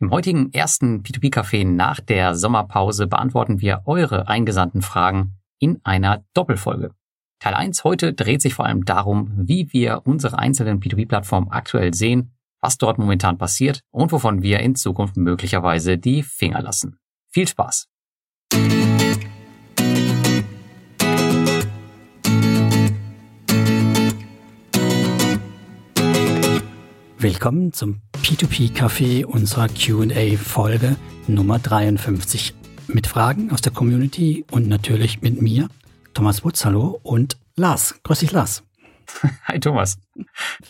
Im heutigen ersten P2P-Café nach der Sommerpause beantworten wir eure eingesandten Fragen in einer Doppelfolge. Teil 1 heute dreht sich vor allem darum, wie wir unsere einzelnen P2P-Plattformen aktuell sehen, was dort momentan passiert und wovon wir in Zukunft möglicherweise die Finger lassen. Viel Spaß! Willkommen zum P2P-Café unserer QA-Folge Nummer 53. Mit Fragen aus der Community und natürlich mit mir, Thomas Wutz, hallo, und Lars. Grüß dich, Lars. Hi, Thomas.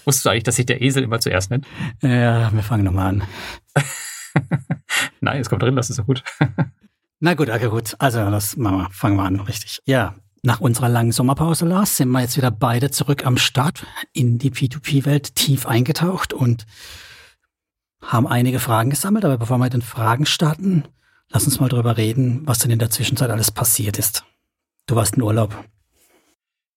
Wusstest du eigentlich, dass sich der Esel immer zuerst nennt? Ja, wir fangen nochmal an. Nein, es kommt drin, das ist so gut. Na gut, okay, gut. Also, das machen wir, fangen wir an, richtig. Ja, nach unserer langen Sommerpause, Lars, sind wir jetzt wieder beide zurück am Start in die P2P-Welt tief eingetaucht und haben einige Fragen gesammelt. Aber bevor wir mit den Fragen starten, lass uns mal drüber reden, was denn in der Zwischenzeit alles passiert ist. Du warst in Urlaub.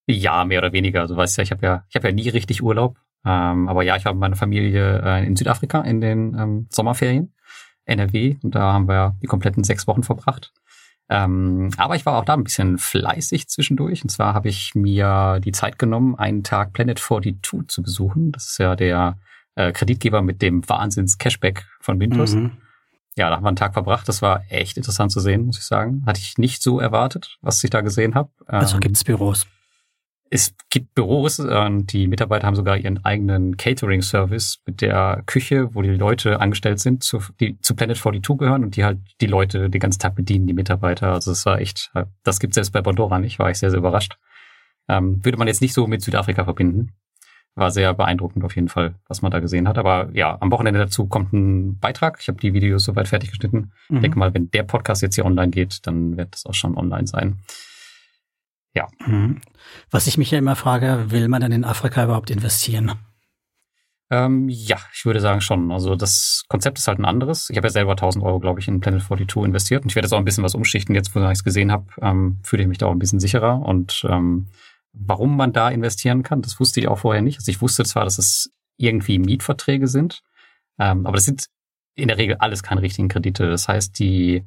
Ja, mehr oder weniger. Also, weißt ja, ich habe ja, ich ja nie richtig Urlaub. Ähm, aber ja, ich habe meine Familie äh, in Südafrika in den ähm, Sommerferien, NRW, und da haben wir die kompletten sechs Wochen verbracht. Ähm, aber ich war auch da ein bisschen fleißig zwischendurch. Und zwar habe ich mir die Zeit genommen, einen Tag Planet 42 zu besuchen. Das ist ja der äh, Kreditgeber mit dem Wahnsinns-Cashback von Windows. Mhm. Ja, da haben wir einen Tag verbracht. Das war echt interessant zu sehen, muss ich sagen. Hatte ich nicht so erwartet, was ich da gesehen habe. Also ähm, gibt's Büros? Es gibt Büros und die Mitarbeiter haben sogar ihren eigenen Catering-Service mit der Küche, wo die Leute angestellt sind, zu, die zu Planet 42 gehören und die halt die Leute den ganzen Tag bedienen, die Mitarbeiter. Also es war echt, das gibt es selbst bei Bondora nicht, war ich sehr, sehr überrascht. Ähm, würde man jetzt nicht so mit Südafrika verbinden. War sehr beeindruckend auf jeden Fall, was man da gesehen hat. Aber ja, am Wochenende dazu kommt ein Beitrag. Ich habe die Videos soweit fertig geschnitten. Mhm. Ich denke mal, wenn der Podcast jetzt hier online geht, dann wird das auch schon online sein. Ja. Mhm. Was ich mich ja immer frage, will man dann in Afrika überhaupt investieren? Ähm, ja, ich würde sagen schon. Also das Konzept ist halt ein anderes. Ich habe ja selber 1000 Euro, glaube ich, in Planet 42 investiert und ich werde jetzt auch ein bisschen was umschichten. Jetzt, wo ich es gesehen habe, ähm, fühle ich mich da auch ein bisschen sicherer. Und ähm, warum man da investieren kann, das wusste ich auch vorher nicht. Also ich wusste zwar, dass es irgendwie Mietverträge sind, ähm, aber das sind in der Regel alles keine richtigen Kredite. Das heißt, die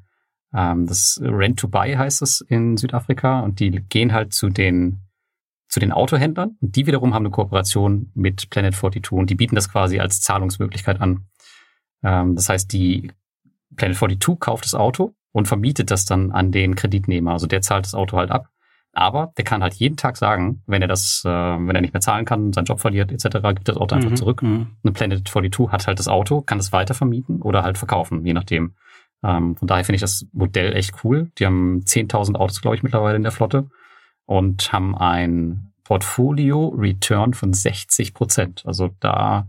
ähm, das Rent to Buy heißt es in Südafrika und die gehen halt zu den zu den Autohändlern und die wiederum haben eine Kooperation mit Planet 42 und die bieten das quasi als Zahlungsmöglichkeit an. Ähm, das heißt, die Planet 42 kauft das Auto und vermietet das dann an den Kreditnehmer. Also der zahlt das Auto halt ab. Aber der kann halt jeden Tag sagen, wenn er das, äh, wenn er nicht mehr zahlen kann, seinen Job verliert etc., gibt das Auto einfach mhm, zurück. Mhm. Eine Planet 42 hat halt das Auto, kann es weiter vermieten oder halt verkaufen, je nachdem. Ähm, von daher finde ich das Modell echt cool. Die haben 10.000 Autos, glaube ich, mittlerweile in der Flotte und haben ein Portfolio-Return von 60 Prozent. Also da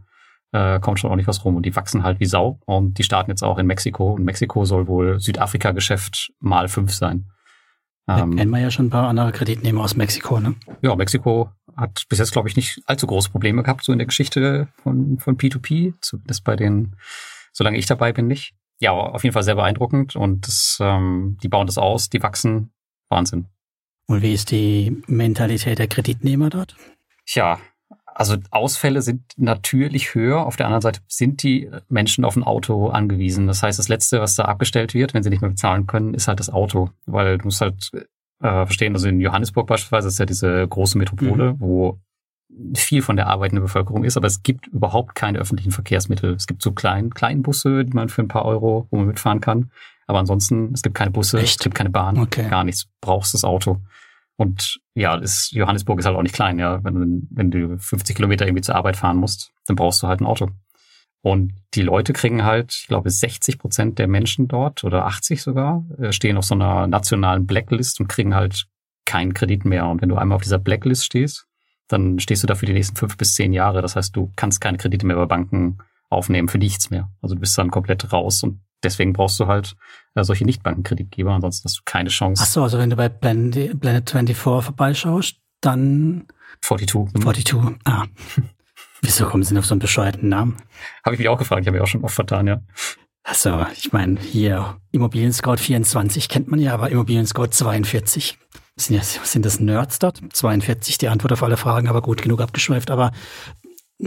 äh, kommt schon ordentlich was rum und die wachsen halt wie Sau und die starten jetzt auch in Mexiko und Mexiko soll wohl Südafrika-Geschäft mal fünf sein. Ähm, kennen wir ja schon ein paar andere Kreditnehmer aus Mexiko, ne? Ja, Mexiko hat bis jetzt, glaube ich, nicht allzu große Probleme gehabt, so in der Geschichte von, von P2P, zumindest bei den, solange ich dabei bin, nicht ja, auf jeden Fall sehr beeindruckend und das, ähm, die bauen das aus, die wachsen. Wahnsinn. Und wie ist die Mentalität der Kreditnehmer dort? Tja, also Ausfälle sind natürlich höher. Auf der anderen Seite sind die Menschen auf ein Auto angewiesen. Das heißt, das Letzte, was da abgestellt wird, wenn sie nicht mehr bezahlen können, ist halt das Auto. Weil du musst halt äh, verstehen, also in Johannesburg beispielsweise ist ja diese große Metropole, mhm. wo viel von der arbeitenden Bevölkerung ist, aber es gibt überhaupt keine öffentlichen Verkehrsmittel. Es gibt so klein, kleinen Busse, die man für ein paar Euro, wo man mitfahren kann. Aber ansonsten, es gibt keine Busse, Echt? es gibt keine Bahn, okay. gar nichts. Du brauchst das Auto. Und ja, ist, Johannesburg ist halt auch nicht klein, ja. Wenn du, wenn du 50 Kilometer irgendwie zur Arbeit fahren musst, dann brauchst du halt ein Auto. Und die Leute kriegen halt, ich glaube, 60 Prozent der Menschen dort oder 80 sogar, äh, stehen auf so einer nationalen Blacklist und kriegen halt keinen Kredit mehr. Und wenn du einmal auf dieser Blacklist stehst, dann stehst du da für die nächsten fünf bis zehn Jahre. Das heißt, du kannst keine Kredite mehr bei Banken aufnehmen für nichts mehr. Also du bist dann komplett raus und deswegen brauchst du halt äh, solche Nichtbankenkreditgeber, ansonsten hast du keine Chance. Ach so, also wenn du bei Blended, Blended 24 vorbeischaust, dann 42. 42, ah. Wieso kommen sie denn auf so einen bescheuerten Namen? Habe ich mich auch gefragt, ich habe mich auch schon oft vertan, ja. Also, ich meine, hier Immobilien Scout 24 kennt man ja, aber Immobilien Scout 42 sind, ja, sind das Nerds dort? 42 die Antwort auf alle Fragen, aber gut, genug abgeschweift. Aber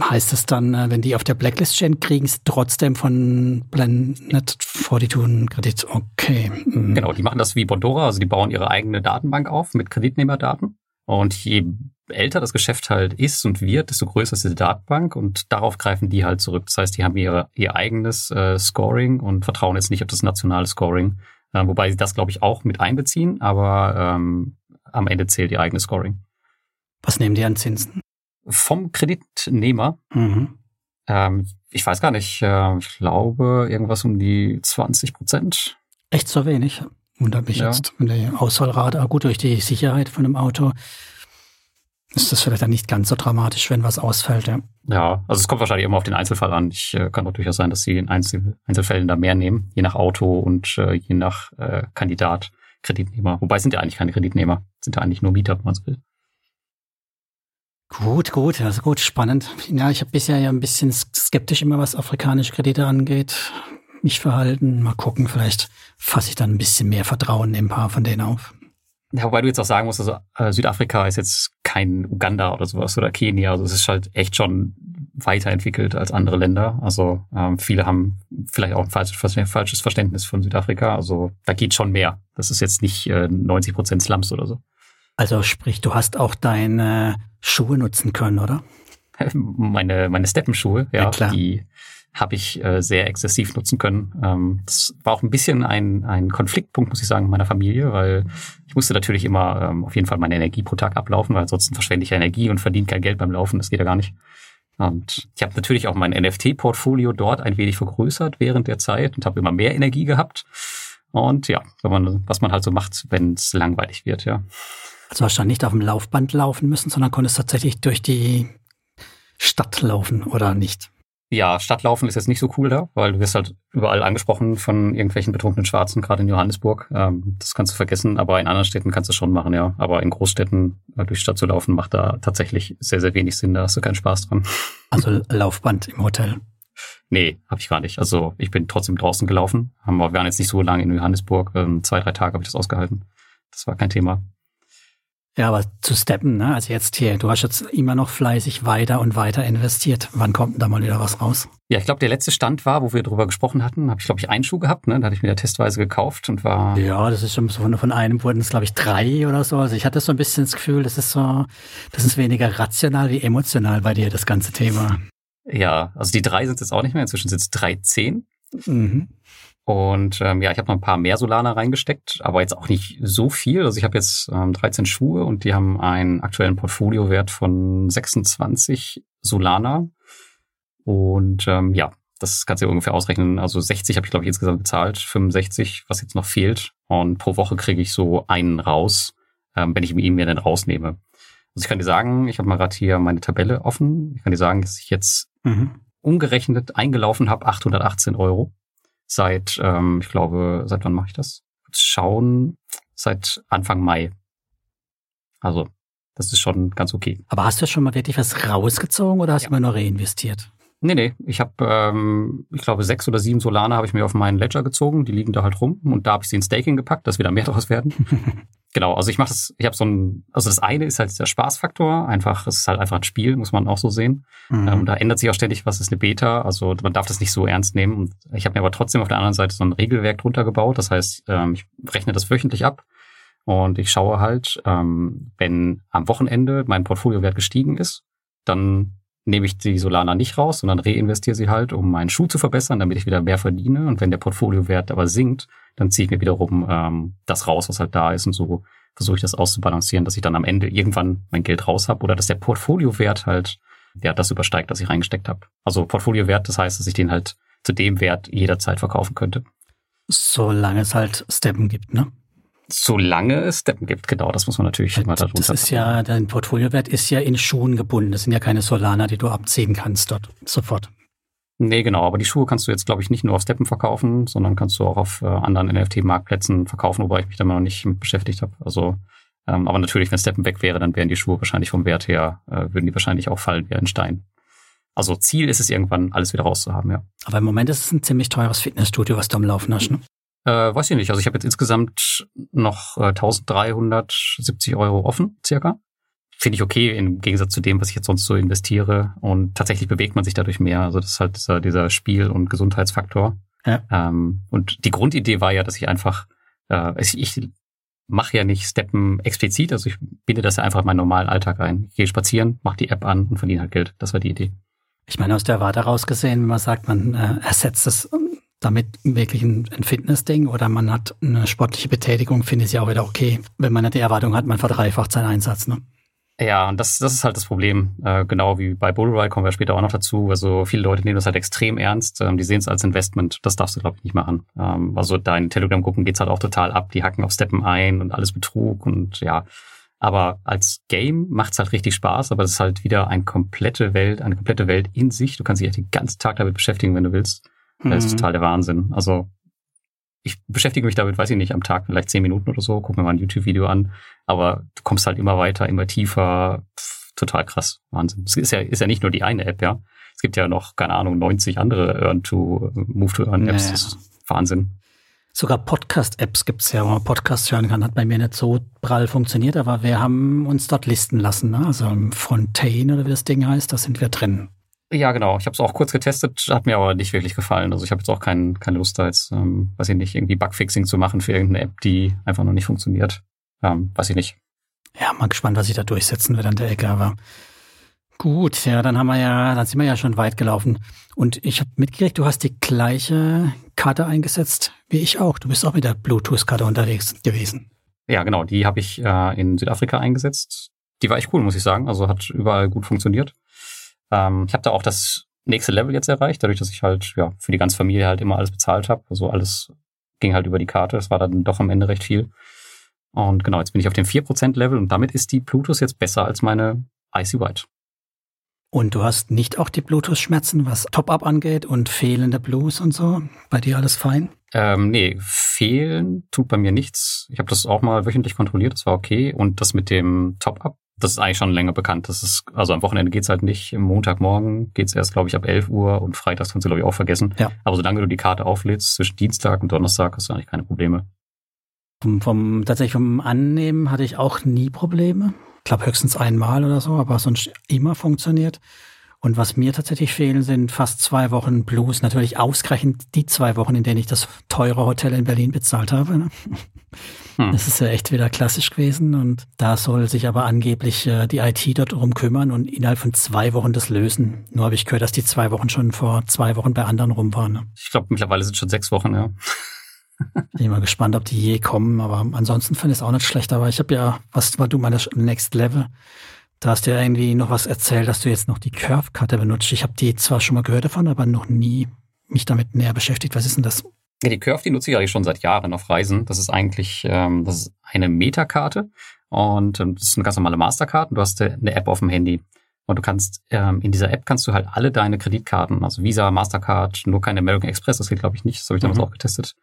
heißt es dann, äh, wenn die auf der Blacklist stehen, kriegen sie trotzdem von Planet 42 einen Kredit? Okay. Mhm. Genau, die machen das wie Bondora, also die bauen ihre eigene Datenbank auf mit Kreditnehmerdaten. Und je älter das Geschäft halt ist und wird, desto größer ist diese Datenbank und darauf greifen die halt zurück. Das heißt, die haben ihre, ihr eigenes äh, Scoring und vertrauen jetzt nicht auf das nationale Scoring, äh, wobei sie das, glaube ich, auch mit einbeziehen, aber ähm, am Ende zählt ihr eigenes Scoring. Was nehmen die an Zinsen? Vom Kreditnehmer. Mhm. Ähm, ich weiß gar nicht, äh, ich glaube irgendwas um die 20 Prozent. Echt so wenig? Wundert mich ja. jetzt, wenn der Ausfallrate, ah, gut, durch die Sicherheit von einem Auto ist das vielleicht dann nicht ganz so dramatisch, wenn was ausfällt, ja. Ja, also es kommt wahrscheinlich immer auf den Einzelfall an. Ich äh, kann auch durchaus sein, dass sie in Einzel Einzelfällen da mehr nehmen, je nach Auto und äh, je nach äh, Kandidat, Kreditnehmer. Wobei sind ja eigentlich keine Kreditnehmer, sind ja eigentlich nur Mieter, wenn man es will. Gut, gut, also gut, spannend. Ja, ich habe bisher ja ein bisschen skeptisch immer, was afrikanische Kredite angeht, mich verhalten. Mal gucken, vielleicht fasse ich dann ein bisschen mehr Vertrauen in ein paar von denen auf. Ja, wobei du jetzt auch sagen musst, also äh, Südafrika ist jetzt kein Uganda oder sowas oder Kenia. Also es ist halt echt schon weiterentwickelt als andere Länder. Also ähm, viele haben vielleicht auch ein falsches, falsches Verständnis von Südafrika. Also da geht schon mehr. Das ist jetzt nicht äh, 90 Prozent Slums oder so. Also sprich, du hast auch deine Schuhe nutzen können, oder? Meine, meine Steppenschuhe, ja, ja klar. die habe ich äh, sehr exzessiv nutzen können. Ähm, das war auch ein bisschen ein, ein Konfliktpunkt, muss ich sagen, in meiner Familie, weil ich musste natürlich immer ähm, auf jeden Fall meine Energie pro Tag ablaufen, weil ansonsten verschwende ich Energie und verdiene kein Geld beim Laufen. Das geht ja gar nicht. Und ich habe natürlich auch mein NFT-Portfolio dort ein wenig vergrößert während der Zeit und habe immer mehr Energie gehabt. Und ja, wenn man, was man halt so macht, wenn es langweilig wird, ja. Also hast du dann nicht auf dem Laufband laufen müssen, sondern konntest tatsächlich durch die Stadt laufen oder nicht? Ja, Stadtlaufen ist jetzt nicht so cool da, weil du wirst halt überall angesprochen von irgendwelchen betrunkenen Schwarzen, gerade in Johannesburg. Ähm, das kannst du vergessen, aber in anderen Städten kannst du schon machen, ja. Aber in Großstädten äh, durch Stadt zu laufen, macht da tatsächlich sehr, sehr wenig Sinn. Da hast du keinen Spaß dran. Also Laufband im Hotel? Nee, habe ich gar nicht. Also ich bin trotzdem draußen gelaufen. Wir waren jetzt nicht so lange in Johannesburg. Ähm, zwei, drei Tage habe ich das ausgehalten. Das war kein Thema. Ja, aber zu steppen, ne? Also jetzt hier, du hast jetzt immer noch fleißig weiter und weiter investiert. Wann kommt denn da mal wieder was raus? Ja, ich glaube, der letzte Stand war, wo wir drüber gesprochen hatten, habe ich, glaube ich, einen Schuh gehabt, ne? Da hatte ich mir ja testweise gekauft und war. Ja, das ist schon so von, von einem wurden es, glaube ich, drei oder so. Also ich hatte so ein bisschen das Gefühl, das ist so, das ist weniger rational wie emotional bei dir, das ganze Thema. Ja, also die drei sind jetzt auch nicht mehr, inzwischen sind es drei zehn. Mhm. Und ähm, ja, ich habe noch ein paar mehr Solana reingesteckt, aber jetzt auch nicht so viel. Also ich habe jetzt ähm, 13 Schuhe und die haben einen aktuellen Portfoliowert von 26 Solana. Und ähm, ja, das kannst du ungefähr ausrechnen. Also 60 habe ich, glaube ich, insgesamt bezahlt, 65, was jetzt noch fehlt. Und pro Woche kriege ich so einen raus, ähm, wenn ich ihn mir dann rausnehme. Also ich kann dir sagen, ich habe mal gerade hier meine Tabelle offen. Ich kann dir sagen, dass ich jetzt mhm. umgerechnet eingelaufen habe 818 Euro seit, ähm, ich glaube, seit wann mache ich das? Schauen, seit Anfang Mai. Also, das ist schon ganz okay. Aber hast du schon mal wirklich was rausgezogen oder hast du ja. immer nur reinvestiert? Nee, nee. Ich habe, ähm, ich glaube, sechs oder sieben Solane habe ich mir auf meinen Ledger gezogen. Die liegen da halt rum und da habe ich sie in Staking gepackt, dass wieder mehr draus werden. genau, also ich mache das, ich habe so ein, also das eine ist halt der Spaßfaktor, einfach, es ist halt einfach ein Spiel, muss man auch so sehen. Mhm. Ähm, da ändert sich auch ständig, was ist eine Beta, also man darf das nicht so ernst nehmen. Und ich habe mir aber trotzdem auf der anderen Seite so ein Regelwerk drunter gebaut, das heißt, ähm, ich rechne das wöchentlich ab und ich schaue halt, ähm, wenn am Wochenende mein Portfoliowert gestiegen ist, dann nehme ich die Solana nicht raus, sondern reinvestiere sie halt, um meinen Schuh zu verbessern, damit ich wieder mehr verdiene. Und wenn der Portfoliowert aber sinkt, dann ziehe ich mir wiederum ähm, das raus, was halt da ist. Und so versuche ich das auszubalancieren, dass ich dann am Ende irgendwann mein Geld raus habe oder dass der Portfoliowert halt ja das übersteigt, was ich reingesteckt habe. Also Portfoliowert, das heißt, dass ich den halt zu dem Wert jederzeit verkaufen könnte. Solange es halt Steppen gibt, ne? Solange es Steppen gibt, genau, das muss man natürlich immer darunter Das ist ja, dein Portfoliowert ist ja in Schuhen gebunden. Das sind ja keine Solana, die du abziehen kannst dort sofort. Nee, genau, aber die Schuhe kannst du jetzt, glaube ich, nicht nur auf Steppen verkaufen, sondern kannst du auch auf äh, anderen NFT-Marktplätzen verkaufen, wobei ich mich da noch nicht beschäftigt habe. Also, ähm, aber natürlich, wenn Steppen weg wäre, dann wären die Schuhe wahrscheinlich vom Wert her, äh, würden die wahrscheinlich auch fallen wie ein Stein. Also Ziel ist es irgendwann, alles wieder rauszuhaben, ja. Aber im Moment ist es ein ziemlich teures Fitnessstudio, was du am Laufen hast, ne? Äh, weiß ich nicht. Also ich habe jetzt insgesamt noch äh, 1370 Euro offen, circa. finde ich okay im Gegensatz zu dem, was ich jetzt sonst so investiere. Und tatsächlich bewegt man sich dadurch mehr. Also das ist halt dieser, dieser Spiel- und Gesundheitsfaktor. Ja. Ähm, und die Grundidee war ja, dass ich einfach, äh, ich, ich mache ja nicht Steppen explizit, also ich binde das ja einfach in meinen normalen Alltag ein. Ich gehe spazieren, mache die App an und verdiene halt Geld. Das war die Idee. Ich meine, aus der Warte rausgesehen, wenn man sagt, man äh, ersetzt es damit wirklich ein, ein Fitnessding oder man hat eine sportliche Betätigung, finde ich es ja auch wieder okay, wenn man die Erwartung hat, man verdreifacht seinen Einsatz. Ne? Ja, und das, das ist halt das Problem. Äh, genau wie bei Bullride kommen wir später auch noch dazu. Also viele Leute nehmen das halt extrem ernst. Ähm, die sehen es als Investment. Das darfst du, glaube ich, nicht machen. Ähm, also da in Telegram-Gruppen geht's halt auch total ab. Die hacken auf Steppen ein und alles Betrug und ja. Aber als Game macht's halt richtig Spaß, aber es ist halt wieder eine komplette Welt, eine komplette Welt in sich. Du kannst dich halt den ganzen Tag damit beschäftigen, wenn du willst. Das ist mhm. total der Wahnsinn. Also ich beschäftige mich damit, weiß ich nicht, am Tag vielleicht zehn Minuten oder so, guck mir mal ein YouTube-Video an, aber du kommst halt immer weiter, immer tiefer, Pff, total krass, Wahnsinn. Es ist ja, ist ja nicht nur die eine App, ja. Es gibt ja noch, keine Ahnung, 90 andere Earn-to, Move-to-Earn-Apps. Das ist Wahnsinn. Sogar Podcast-Apps gibt's ja, wo man Podcast hören kann. Hat bei mir nicht so prall funktioniert, aber wir haben uns dort listen lassen. Ne? Also im Fontaine oder wie das Ding heißt, da sind wir drin. Ja, genau. Ich habe es auch kurz getestet, hat mir aber nicht wirklich gefallen. Also ich habe jetzt auch kein, keine Lust da jetzt, ähm, weiß ich nicht, irgendwie Bugfixing zu machen für irgendeine App, die einfach noch nicht funktioniert. Ähm, weiß ich nicht. Ja, mal gespannt, was sich da durchsetzen wird an der Ecke, aber gut, ja, dann haben wir ja, dann sind wir ja schon weit gelaufen. Und ich habe mitgekriegt, du hast die gleiche Karte eingesetzt wie ich auch. Du bist auch mit der Bluetooth-Karte unterwegs gewesen. Ja, genau, die habe ich äh, in Südafrika eingesetzt. Die war echt cool, muss ich sagen. Also hat überall gut funktioniert. Ähm, ich habe da auch das nächste Level jetzt erreicht, dadurch, dass ich halt ja für die ganze Familie halt immer alles bezahlt habe. Also alles ging halt über die Karte. Das war dann doch am Ende recht viel. Und genau, jetzt bin ich auf dem 4% Level und damit ist die Bluetooth jetzt besser als meine Icy White. Und du hast nicht auch die Bluetooth-Schmerzen, was Top-Up angeht und fehlende Blues und so? Bei dir alles fein? Ähm, nee, fehlen tut bei mir nichts. Ich habe das auch mal wöchentlich kontrolliert, das war okay. Und das mit dem Top-Up, das ist eigentlich schon länger bekannt. Das ist, also am Wochenende geht's halt nicht. Montagmorgen geht's erst, glaube ich, ab 11 Uhr und freitags kannst du, glaube ich, auch vergessen. Ja. Aber solange du die Karte auflädst, zwischen Dienstag und Donnerstag hast du eigentlich keine Probleme. Vom, vom tatsächlich vom Annehmen hatte ich auch nie Probleme. Ich glaube höchstens einmal oder so, aber sonst immer funktioniert. Und was mir tatsächlich fehlen, sind fast zwei Wochen Blues. Natürlich ausgerechnet die zwei Wochen, in denen ich das teure Hotel in Berlin bezahlt habe. Ne? Hm. Das ist ja echt wieder klassisch gewesen. Und da soll sich aber angeblich äh, die IT dort drum kümmern und innerhalb von zwei Wochen das lösen. Nur habe ich gehört, dass die zwei Wochen schon vor zwei Wochen bei anderen rum waren. Ne? Ich glaube, mittlerweile sind schon sechs Wochen, ja. Bin mal gespannt, ob die je kommen. Aber ansonsten finde ich es auch nicht schlecht. Aber ich habe ja, was war du meine Next Level? Da hast du ja irgendwie noch was erzählt, dass du jetzt noch die Curve-Karte benutzt. Ich habe die zwar schon mal gehört davon, aber noch nie mich damit näher beschäftigt. Was ist denn das? Ja, die Curve, die nutze ich eigentlich schon seit Jahren auf Reisen. Das ist eigentlich, ähm, das ist eine Metakarte und ähm, das ist eine ganz normale Mastercard und du hast eine App auf dem Handy. Und du kannst, ähm, in dieser App kannst du halt alle deine Kreditkarten, also Visa, Mastercard, nur keine American Express, das geht glaube ich nicht, das habe ich damals mhm. auch getestet,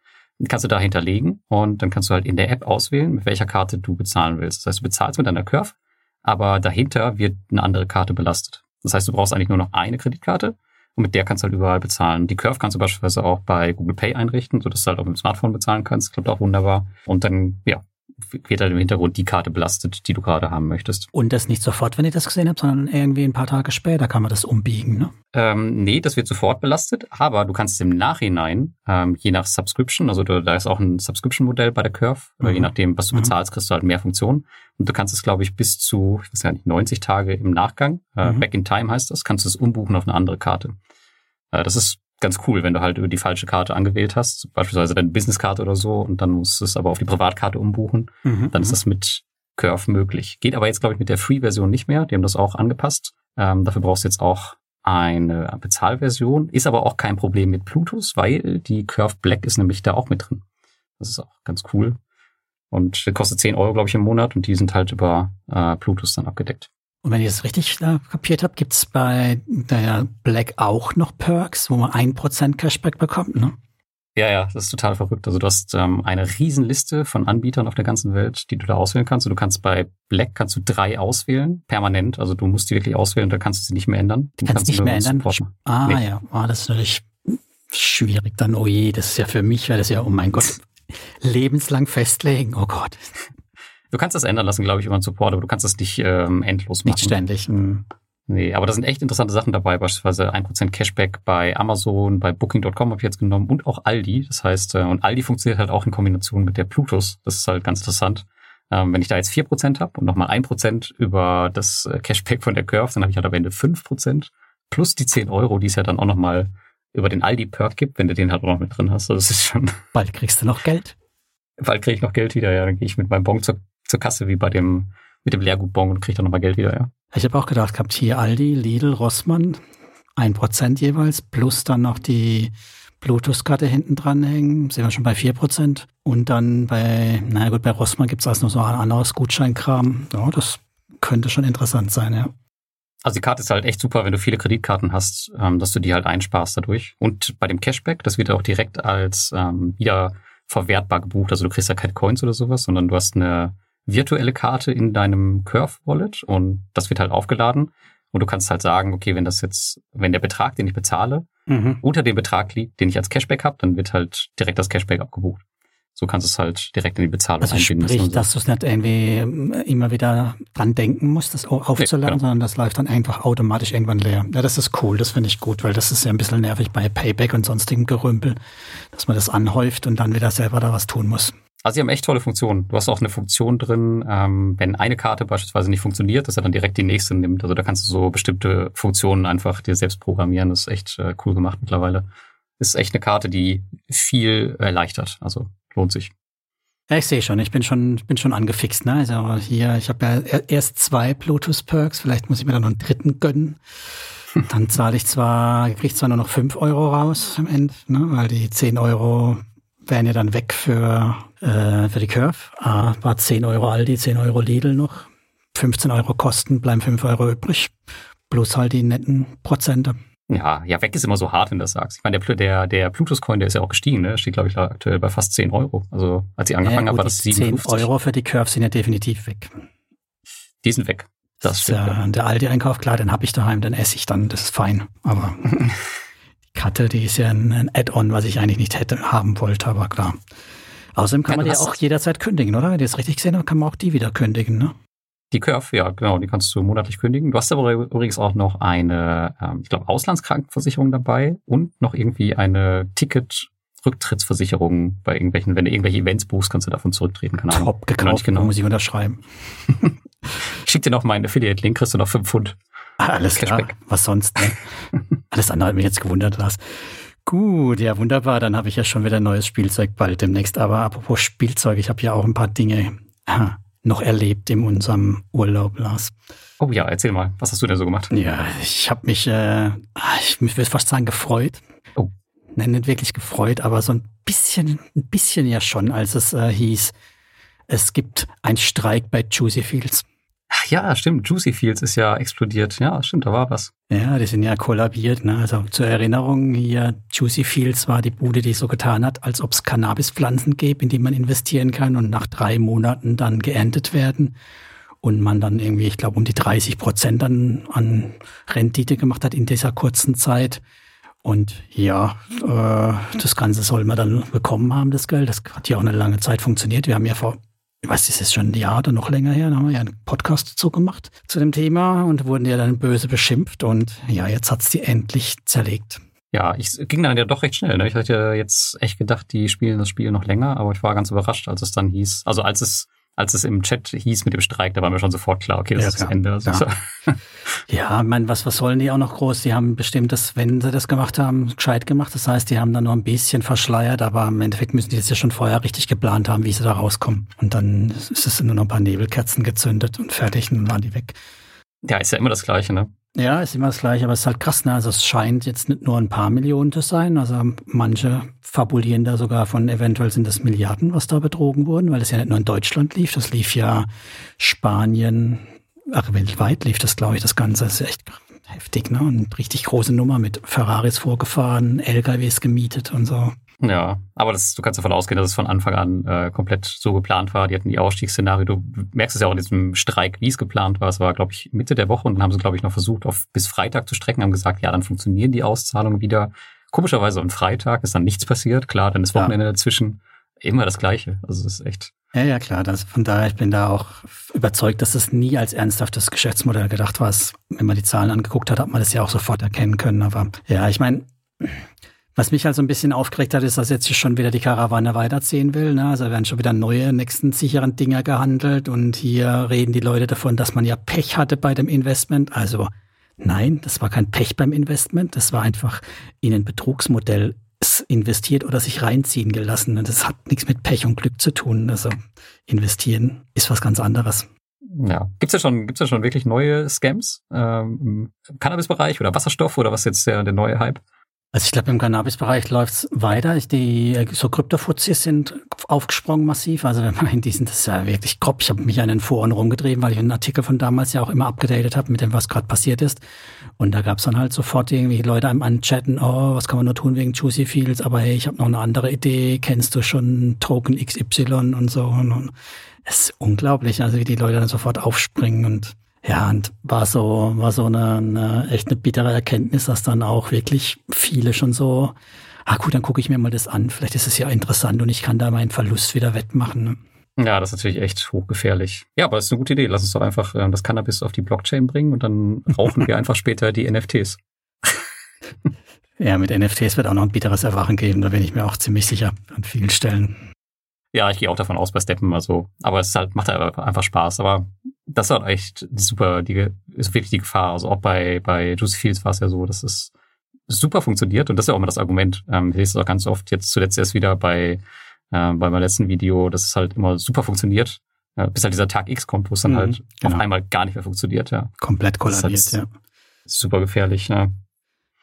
kannst du da hinterlegen und dann kannst du halt in der App auswählen, mit welcher Karte du bezahlen willst. Das heißt, du bezahlst mit deiner Curve aber dahinter wird eine andere Karte belastet. Das heißt, du brauchst eigentlich nur noch eine Kreditkarte und mit der kannst du halt überall bezahlen. Die Curve kannst du beispielsweise auch bei Google Pay einrichten, sodass du halt auch mit dem Smartphone bezahlen kannst. Klappt auch wunderbar. Und dann, ja, wird halt im Hintergrund die Karte belastet, die du gerade haben möchtest. Und das nicht sofort, wenn ich das gesehen habe, sondern irgendwie ein paar Tage später kann man das umbiegen, ne? Ähm, nee, das wird sofort belastet, aber du kannst im Nachhinein, ähm, je nach Subscription, also du, da ist auch ein Subscription-Modell bei der Curve, mhm. je nachdem, was du mhm. bezahlst, kriegst du halt mehr Funktionen. Und du kannst es, glaube ich, bis zu, ich weiß gar nicht, 90 Tage im Nachgang, äh, mhm. Back in Time heißt das, kannst du es umbuchen auf eine andere Karte. Äh, das ist ganz cool, wenn du halt über die falsche Karte angewählt hast, beispielsweise deine Businesskarte oder so, und dann musst du es aber auf die Privatkarte umbuchen, mhm, dann ist mhm. das mit Curve möglich. Geht aber jetzt, glaube ich, mit der Free-Version nicht mehr. Die haben das auch angepasst. Ähm, dafür brauchst du jetzt auch eine Bezahlversion. Ist aber auch kein Problem mit Bluetooth, weil die Curve Black ist nämlich da auch mit drin. Das ist auch ganz cool. Und kostet 10 Euro, glaube ich, im Monat und die sind halt über äh, Bluetooth dann abgedeckt. Und wenn ich das richtig äh, kapiert habe, gibt's bei der Black auch noch Perks, wo man ein Prozent Cashback bekommt, ne? Ja, ja, das ist total verrückt. Also du hast ähm, eine Riesenliste von Anbietern auf der ganzen Welt, die du da auswählen kannst. Und du kannst bei Black kannst du drei auswählen, permanent. Also du musst die wirklich auswählen, dann kannst du sie nicht mehr ändern. Den kannst, kannst nicht mehr ändern. Supporten. Ah nee. ja, oh, das ist natürlich schwierig dann. Oh je, das ist ja für mich, wäre das ja, oh mein Gott, lebenslang festlegen. Oh Gott. Du kannst das ändern lassen, glaube ich, über einen Support, aber du kannst das nicht ähm, endlos machen. Nicht ständig. Mhm. Nee, aber da sind echt interessante Sachen dabei, beispielsweise 1% Cashback bei Amazon, bei Booking.com habe ich jetzt genommen und auch Aldi. Das heißt, äh, und Aldi funktioniert halt auch in Kombination mit der Plutus. Das ist halt ganz interessant. Ähm, wenn ich da jetzt 4% habe und nochmal 1% über das äh, Cashback von der Curve, dann habe ich halt am Ende 5% plus die 10 Euro, die es ja dann auch nochmal über den Aldi-Perk gibt, wenn du den halt auch noch mit drin hast. Also das ist schon... Bald kriegst du noch Geld. Bald kriege ich noch Geld wieder, ja. Dann gehe ich mit meinem Bon zur, zur Kasse wie bei dem mit dem Leergutbon und kriege dann nochmal Geld wieder, ja. Ich habe auch gedacht, gehabt, hier Aldi, Lidl, Rossmann, ein Prozent jeweils, plus dann noch die Bluetooth-Karte hinten dranhängen, sind wir schon bei vier Prozent. Und dann bei, naja gut, bei Rossmann gibt es also noch so ein anderes Gutscheinkram. Ja, das könnte schon interessant sein, ja. Also die Karte ist halt echt super, wenn du viele Kreditkarten hast, ähm, dass du die halt einsparst dadurch. Und bei dem Cashback, das wird auch direkt als ähm, wieder verwertbar gebucht. Also du kriegst ja keine Coins oder sowas, sondern du hast eine virtuelle Karte in deinem Curve Wallet und das wird halt aufgeladen. Und du kannst halt sagen, okay, wenn das jetzt, wenn der Betrag, den ich bezahle, mhm. unter dem Betrag liegt, den ich als Cashback habe, dann wird halt direkt das Cashback abgebucht. So kannst du es halt direkt in die Bezahlung also einbinden. Sprich, dass du es nicht irgendwie ähm, immer wieder dran denken musst, das aufzuladen, nee, genau. sondern das läuft dann einfach automatisch irgendwann leer. Ja, das ist cool, das finde ich gut, weil das ist ja ein bisschen nervig bei Payback und sonstigem Gerümpel, dass man das anhäuft und dann wieder selber da was tun muss. Also sie haben echt tolle Funktionen. Du hast auch eine Funktion drin, ähm, wenn eine Karte beispielsweise nicht funktioniert, dass er dann direkt die nächste nimmt. Also da kannst du so bestimmte Funktionen einfach dir selbst programmieren. Das ist echt äh, cool gemacht mittlerweile. Ist echt eine Karte, die viel erleichtert. Also lohnt sich. Ja, ich sehe schon, ich bin schon, bin schon angefixt. Ne? Also hier, ich habe ja erst zwei Bluetooth-Perks, vielleicht muss ich mir dann noch einen dritten gönnen. Dann zahle ich zwar, kriege ich zwar nur noch fünf Euro raus am Ende, ne? weil die zehn Euro wären ja dann weg für, äh, für die Curve. Ah, war 10 Euro Aldi, 10 Euro Lidl noch. 15 Euro Kosten, bleiben 5 Euro übrig. Plus halt die netten Prozente. Ja, ja, weg ist immer so hart, wenn du das sagst. Ich meine, der, der, der Plutus-Coin, der ist ja auch gestiegen, ne? Steht, glaube ich, aktuell bei fast 10 Euro. Also, als ich angefangen ja, habe, war das 57. 10 Euro für die Curve sind ja definitiv weg. Die sind weg. Das, das ist ja, der Aldi-Einkauf, klar, den habe ich daheim, den esse ich dann, das ist fein. Aber Karte, die ist ja ein, Add-on, was ich eigentlich nicht hätte haben wollte, aber klar. Außerdem kann ja, man die ja auch jederzeit kündigen, oder? Wenn ich das richtig gesehen habe, kann man auch die wieder kündigen, ne? Die Curve, ja, genau, die kannst du monatlich kündigen. Du hast aber übrigens auch noch eine, ähm, ich glaube, Auslandskrankenversicherung dabei und noch irgendwie eine Ticket-Rücktrittsversicherung bei irgendwelchen, wenn du irgendwelche Events buchst, kannst du davon zurücktreten. Keine Ahnung. Top gekauft, genau. muss ich unterschreiben. ich schick dir noch meinen Affiliate-Link, kriegst du noch fünf Pfund. Alles Cashback. klar, was sonst? Ne? Alles andere hat mich jetzt gewundert, Lars. Gut, ja, wunderbar. Dann habe ich ja schon wieder neues Spielzeug bald demnächst. Aber apropos Spielzeug, ich habe ja auch ein paar Dinge äh, noch erlebt in unserem Urlaub, Lars. Oh ja, erzähl mal, was hast du denn so gemacht? Ja, ich habe mich, äh, ich würde fast sagen, gefreut. Oh. Nein, nicht wirklich gefreut, aber so ein bisschen, ein bisschen ja schon, als es äh, hieß, es gibt einen Streik bei Juicy Fields. Ja, stimmt. Juicy Fields ist ja explodiert. Ja, stimmt, da war was. Ja, die sind ja kollabiert. Ne? Also zur Erinnerung hier, Juicy Fields war die Bude, die so getan hat, als ob es Cannabispflanzen gäbe, in die man investieren kann und nach drei Monaten dann geerntet werden. Und man dann irgendwie, ich glaube, um die 30 Prozent dann an Rendite gemacht hat in dieser kurzen Zeit. Und ja, äh, das Ganze soll man dann bekommen haben, das Geld. Das hat ja auch eine lange Zeit funktioniert. Wir haben ja vor was ist jetzt schon ein Jahr oder noch länger her, da haben wir ja einen Podcast dazu gemacht zu dem Thema und wurden ja dann böse beschimpft und ja, jetzt hat's die endlich zerlegt. Ja, ich ging dann ja doch recht schnell. Ne? Ich hatte jetzt echt gedacht, die spielen das Spiel noch länger, aber ich war ganz überrascht, als es dann hieß, also als es als es im Chat hieß mit dem Streik, da war mir schon sofort klar, okay, das ja, ist das Ende. Also ja, so. ja ich meine, was, was sollen die auch noch groß? Die haben bestimmt das, wenn sie das gemacht haben, gescheit gemacht. Das heißt, die haben dann nur ein bisschen verschleiert, aber im Endeffekt müssen die das ja schon vorher richtig geplant haben, wie sie da rauskommen. Und dann ist es nur noch ein paar Nebelkerzen gezündet und fertig und dann waren die weg. Ja, ist ja immer das Gleiche, ne? Ja, ist immer das Gleiche, aber es ist halt krass, ne? Also es scheint jetzt nicht nur ein paar Millionen zu sein. Also manche fabulieren da sogar von, eventuell sind das Milliarden, was da betrogen wurden, weil es ja nicht nur in Deutschland lief, das lief ja Spanien, ach, weltweit lief das, glaube ich, das Ganze. Das ist echt heftig, ne? Und richtig große Nummer mit Ferraris vorgefahren, LKWs gemietet und so. Ja, aber das, du kannst davon ausgehen, dass es von Anfang an äh, komplett so geplant war. Die hatten die Ausstiegsszenario. Du merkst es ja auch in diesem Streik, wie es geplant war. Es war, glaube ich, Mitte der Woche und dann haben sie, glaube ich, noch versucht, auf bis Freitag zu strecken, haben gesagt, ja, dann funktionieren die Auszahlungen wieder. Komischerweise am Freitag ist dann nichts passiert. Klar, dann ist Wochenende ja. dazwischen. Immer das Gleiche. Also es ist echt. Ja, ja, klar. Das, von daher, ich bin da auch überzeugt, dass das nie als ernsthaftes Geschäftsmodell gedacht war. Wenn man die Zahlen angeguckt hat, hat man das ja auch sofort erkennen können. Aber ja, ich meine, was mich halt so ein bisschen aufgeregt hat, ist, dass jetzt schon wieder die Karawane weiterziehen will. Ne? Also werden schon wieder neue, nächsten sicheren Dinger gehandelt und hier reden die Leute davon, dass man ja Pech hatte bei dem Investment. Also nein, das war kein Pech beim Investment, das war einfach in ein Betrugsmodell investiert oder sich reinziehen gelassen. Und das hat nichts mit Pech und Glück zu tun. Also investieren ist was ganz anderes. Ja, gibt's ja schon, gibt's ja schon wirklich neue Scams ähm, im Cannabis-Bereich oder Wasserstoff oder was jetzt der, der neue Hype? Also ich glaube, im Cannabis-Bereich läuft's weiter. Die so Kryptofuzis sind aufgesprungen massiv. Also wenn man in diesen, das ist ja wirklich grob. Ich habe mich an den Foren rumgetrieben, weil ich einen Artikel von damals ja auch immer abgedatet habe mit dem, was gerade passiert ist. Und da gab's dann halt sofort irgendwie Leute einem anchatten, oh, was kann man nur tun wegen Juicy Fields, aber hey, ich habe noch eine andere Idee, kennst du schon Token XY und so. Und es ist unglaublich, also wie die Leute dann sofort aufspringen und ja, und war so, war so eine, eine echt eine bittere Erkenntnis, dass dann auch wirklich viele schon so, ah gut, dann gucke ich mir mal das an, vielleicht ist es ja interessant und ich kann da meinen Verlust wieder wettmachen. Ne? Ja, das ist natürlich echt hochgefährlich. Ja, aber das ist eine gute Idee. Lass uns doch einfach äh, das Cannabis auf die Blockchain bringen und dann rauchen wir einfach später die NFTs. ja, mit NFTs wird auch noch ein bitteres Erwachen geben, da bin ich mir auch ziemlich sicher an vielen Stellen. Ja, ich gehe auch davon aus bei Steppen, also, aber es halt, macht halt einfach Spaß. Aber das war echt super, die ist wirklich die Gefahr. Also auch bei, bei Juicy Fields war es ja so, dass es super funktioniert und das ist ja auch immer das Argument. Ähm, ich lese es auch ganz oft jetzt zuletzt erst wieder bei, äh, bei meinem letzten Video, dass es halt immer super funktioniert, äh, bis halt dieser Tag X kommt, wo es dann mhm, halt genau. auf einmal gar nicht mehr funktioniert. Ja. Komplett kollabiert, halt ja. Super gefährlich, ja.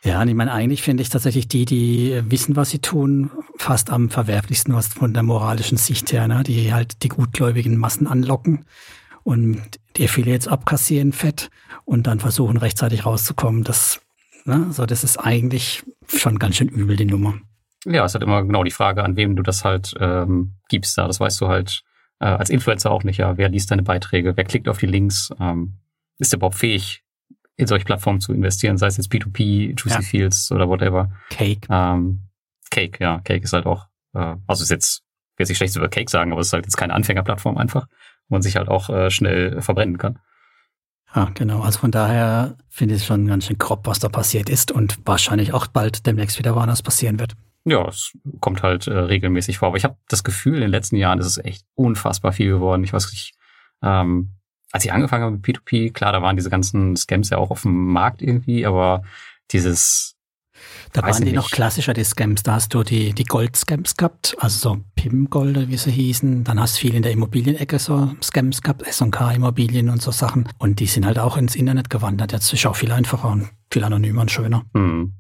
Ja, und ich meine, eigentlich finde ich tatsächlich die, die wissen, was sie tun, fast am verwerflichsten, was von der moralischen Sicht her, ne? die halt die gutgläubigen Massen anlocken und die Affiliates abkassieren fett und dann versuchen rechtzeitig rauszukommen. Das, ne? so, das ist eigentlich schon ganz schön übel, die Nummer. Ja, es hat immer genau die Frage, an wem du das halt ähm, gibst. Da. Das weißt du halt äh, als Influencer auch nicht. Ja, wer liest deine Beiträge? Wer klickt auf die Links? Ähm, ist der überhaupt fähig, in solche Plattformen zu investieren, sei es jetzt P2P, Juicy ja. Fields oder whatever. Cake. Ähm, Cake, ja, Cake ist halt auch, äh, also ist jetzt, ich will jetzt nicht schlecht über Cake sagen, aber es ist halt jetzt keine Anfängerplattform einfach, man sich halt auch äh, schnell verbrennen kann. Ja, genau. Also von daher finde ich es schon ganz schön grob, was da passiert ist und wahrscheinlich auch bald demnächst wieder woanders passieren wird. Ja, es kommt halt äh, regelmäßig vor. Aber ich habe das Gefühl, in den letzten Jahren ist es echt unfassbar viel geworden. Ich weiß nicht, ähm, als ich angefangen habe mit P2P, klar, da waren diese ganzen Scams ja auch auf dem Markt irgendwie, aber dieses da waren die nicht. noch klassischer, die Scams. Da hast du die, die Gold-Scams gehabt, also so PIM-Gold, wie sie hießen. Dann hast du viel in der Immobilienecke so Scams gehabt, S&K-Immobilien und so Sachen. Und die sind halt auch ins Internet gewandert. Jetzt ist auch viel einfacher und viel anonymer und schöner. Hm.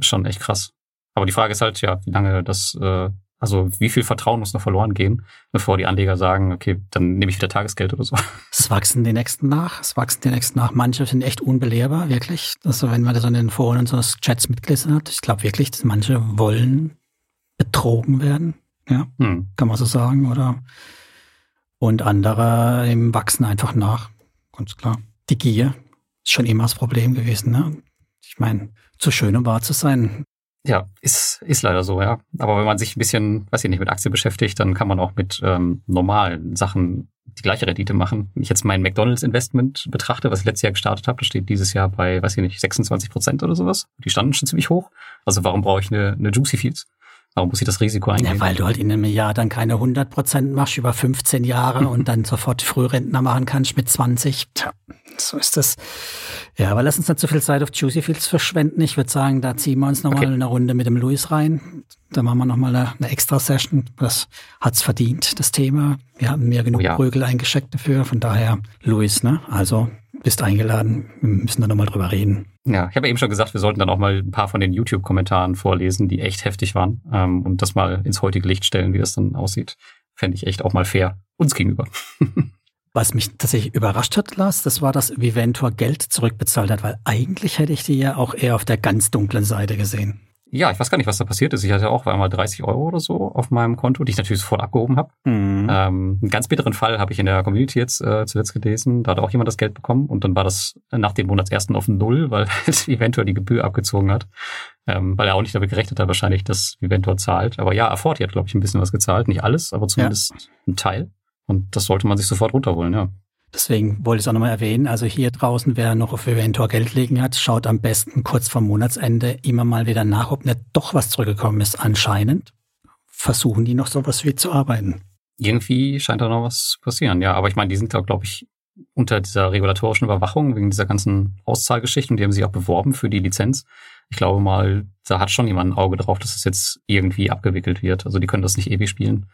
Schon echt krass. Aber die Frage ist halt, ja, wie lange das äh, also wie viel Vertrauen muss noch verloren gehen, bevor die Anleger sagen, okay, dann nehme ich wieder Tagesgeld oder so. Es wachsen die Nächsten nach, es wachsen die Nächsten nach. Manche sind echt unbelehrbar, wirklich. Also wenn man das in den Foren und so Chats mitgelesen hat, ich glaube wirklich, dass manche wollen betrogen werden. Ja, hm. kann man so sagen, oder? Und andere eben wachsen einfach nach. Ganz klar. Die Gier ist schon immer das Problem gewesen, ne? Ich meine, zu schön, um wahr zu sein. Ja, ist, ist leider so, ja. Aber wenn man sich ein bisschen, weiß ich nicht, mit Aktien beschäftigt, dann kann man auch mit ähm, normalen Sachen die gleiche Rendite machen. Wenn ich jetzt mein McDonalds-Investment betrachte, was ich letztes Jahr gestartet habe, das steht dieses Jahr bei, weiß ich nicht, 26 Prozent oder sowas. Die standen schon ziemlich hoch. Also warum brauche ich eine, eine Juicy Fields? Warum muss ich das Risiko eingehen? Ja, weil du halt in einem Jahr dann keine 100 Prozent machst über 15 Jahre und dann sofort Frührentner machen kannst mit 20. Tja, so ist das. Ja, aber lass uns nicht zu viel Zeit auf Juicy Fields verschwenden. Ich würde sagen, da ziehen wir uns nochmal okay. eine Runde mit dem Luis rein. Da machen wir nochmal eine, eine extra Session. Das hat's verdient, das Thema. Wir haben mir genug oh ja. Prügel eingeschickt dafür. Von daher, Luis, ne? Also bist eingeladen. Wir müssen da nochmal drüber reden. Ja, ich habe eben schon gesagt, wir sollten dann auch mal ein paar von den YouTube-Kommentaren vorlesen, die echt heftig waren ähm, und das mal ins heutige Licht stellen, wie das dann aussieht. Fände ich echt auch mal fair uns gegenüber. Was mich tatsächlich überrascht hat, Lars, das war, dass Viventor Geld zurückbezahlt hat, weil eigentlich hätte ich die ja auch eher auf der ganz dunklen Seite gesehen. Ja, ich weiß gar nicht, was da passiert ist. Ich hatte auch einmal 30 Euro oder so auf meinem Konto, die ich natürlich sofort abgehoben habe. Mhm. Ähm, einen ganz bitteren Fall habe ich in der Community jetzt äh, zuletzt gelesen. Da hat auch jemand das Geld bekommen und dann war das nach dem Monatsersten auf Null, weil halt Eventor die Gebühr abgezogen hat. Ähm, weil er auch nicht damit gerechnet hat, wahrscheinlich, dass Eventor zahlt. Aber ja, Afford hat, glaube ich, ein bisschen was gezahlt. Nicht alles, aber zumindest ja. ein Teil. Und das sollte man sich sofort runterholen, ja. Deswegen wollte ich es auch nochmal erwähnen. Also hier draußen, wer noch auf Eventor Geld legen hat, schaut am besten kurz vor Monatsende immer mal wieder nach, ob nicht doch was zurückgekommen ist. Anscheinend versuchen die noch sowas wie zu arbeiten. Irgendwie scheint da noch was zu passieren, ja. Aber ich meine, die sind da, glaube ich, unter dieser regulatorischen Überwachung wegen dieser ganzen Auszahlgeschichten. Die haben sich auch beworben für die Lizenz. Ich glaube mal, da hat schon jemand ein Auge drauf, dass es das jetzt irgendwie abgewickelt wird. Also die können das nicht ewig spielen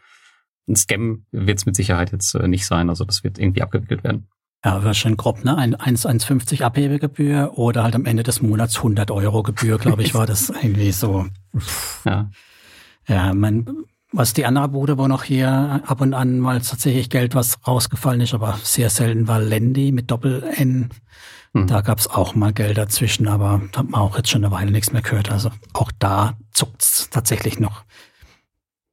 ein Scam wird es mit Sicherheit jetzt äh, nicht sein. Also das wird irgendwie abgewickelt werden. Ja, aber schön grob, ne? Ein 1,50 Abhebegebühr oder halt am Ende des Monats 100 Euro Gebühr, glaube ich, war das irgendwie so. Ja. Ja, mein, was die andere Bude, wo noch hier ab und an mal tatsächlich Geld was rausgefallen ist, aber sehr selten war Lendi mit Doppel-N. Hm. Da gab es auch mal Geld dazwischen, aber da hat man auch jetzt schon eine Weile nichts mehr gehört. Also auch da zuckt's tatsächlich noch.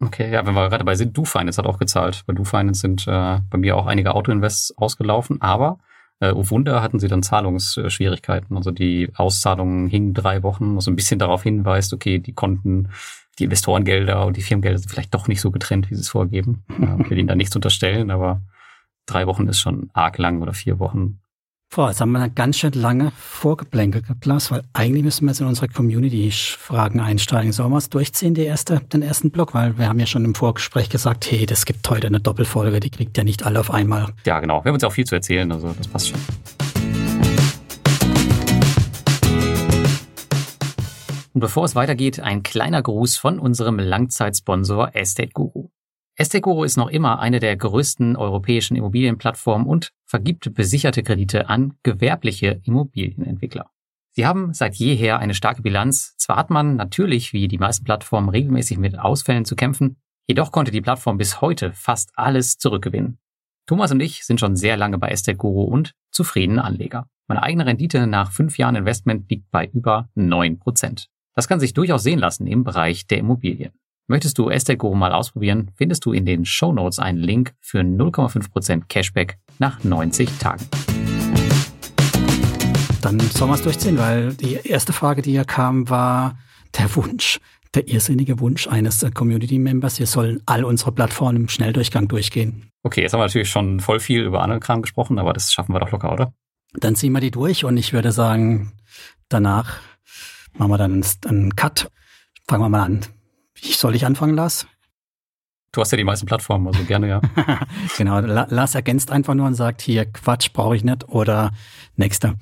Okay, ja, wenn wir gerade dabei sind, DoFinance hat auch gezahlt. Bei DoFinance sind äh, bei mir auch einige Autoinvests ausgelaufen, aber äh, oh Wunder hatten sie dann Zahlungsschwierigkeiten. Also die Auszahlungen hingen drei Wochen, was so ein bisschen darauf hinweist, okay, die Konten, die Investorengelder und die Firmengelder sind vielleicht doch nicht so getrennt, wie sie es vorgeben. Äh, ich will ihnen da nichts unterstellen, aber drei Wochen ist schon arg lang oder vier Wochen. Boah, jetzt haben wir eine ganz schön lange Vorgeplänkel geplant, weil eigentlich müssen wir jetzt in unsere Community-Fragen einsteigen. Sollen wir es durchziehen, die erste, den ersten Block? Weil wir haben ja schon im Vorgespräch gesagt, hey, das gibt heute eine Doppelfolge, die kriegt ja nicht alle auf einmal. Ja, genau. Wir haben uns auch viel zu erzählen, also das passt schon. Und bevor es weitergeht, ein kleiner Gruß von unserem Langzeitsponsor Estate Guru. Esteguro ist noch immer eine der größten europäischen Immobilienplattformen und vergibt besicherte Kredite an gewerbliche Immobilienentwickler. Sie haben seit jeher eine starke Bilanz. Zwar hat man natürlich, wie die meisten Plattformen, regelmäßig mit Ausfällen zu kämpfen, jedoch konnte die Plattform bis heute fast alles zurückgewinnen. Thomas und ich sind schon sehr lange bei Estate Guru und zufriedene Anleger. Meine eigene Rendite nach fünf Jahren Investment liegt bei über neun Prozent. Das kann sich durchaus sehen lassen im Bereich der Immobilien. Möchtest du Estate mal ausprobieren, findest du in den Show Notes einen Link für 0,5% Cashback nach 90 Tagen. Dann sollen wir es durchziehen, weil die erste Frage, die hier kam, war der Wunsch, der irrsinnige Wunsch eines äh, Community-Members, wir sollen all unsere Plattformen im Schnelldurchgang durchgehen. Okay, jetzt haben wir natürlich schon voll viel über andere Kram gesprochen, aber das schaffen wir doch locker, oder? Dann ziehen wir die durch und ich würde sagen, danach machen wir dann einen Cut. Fangen wir mal an. Wie soll ich anfangen, Lars? Du hast ja die meisten Plattformen, also gerne, ja. genau, Lars ergänzt einfach nur und sagt, hier, Quatsch, brauche ich nicht oder nächste.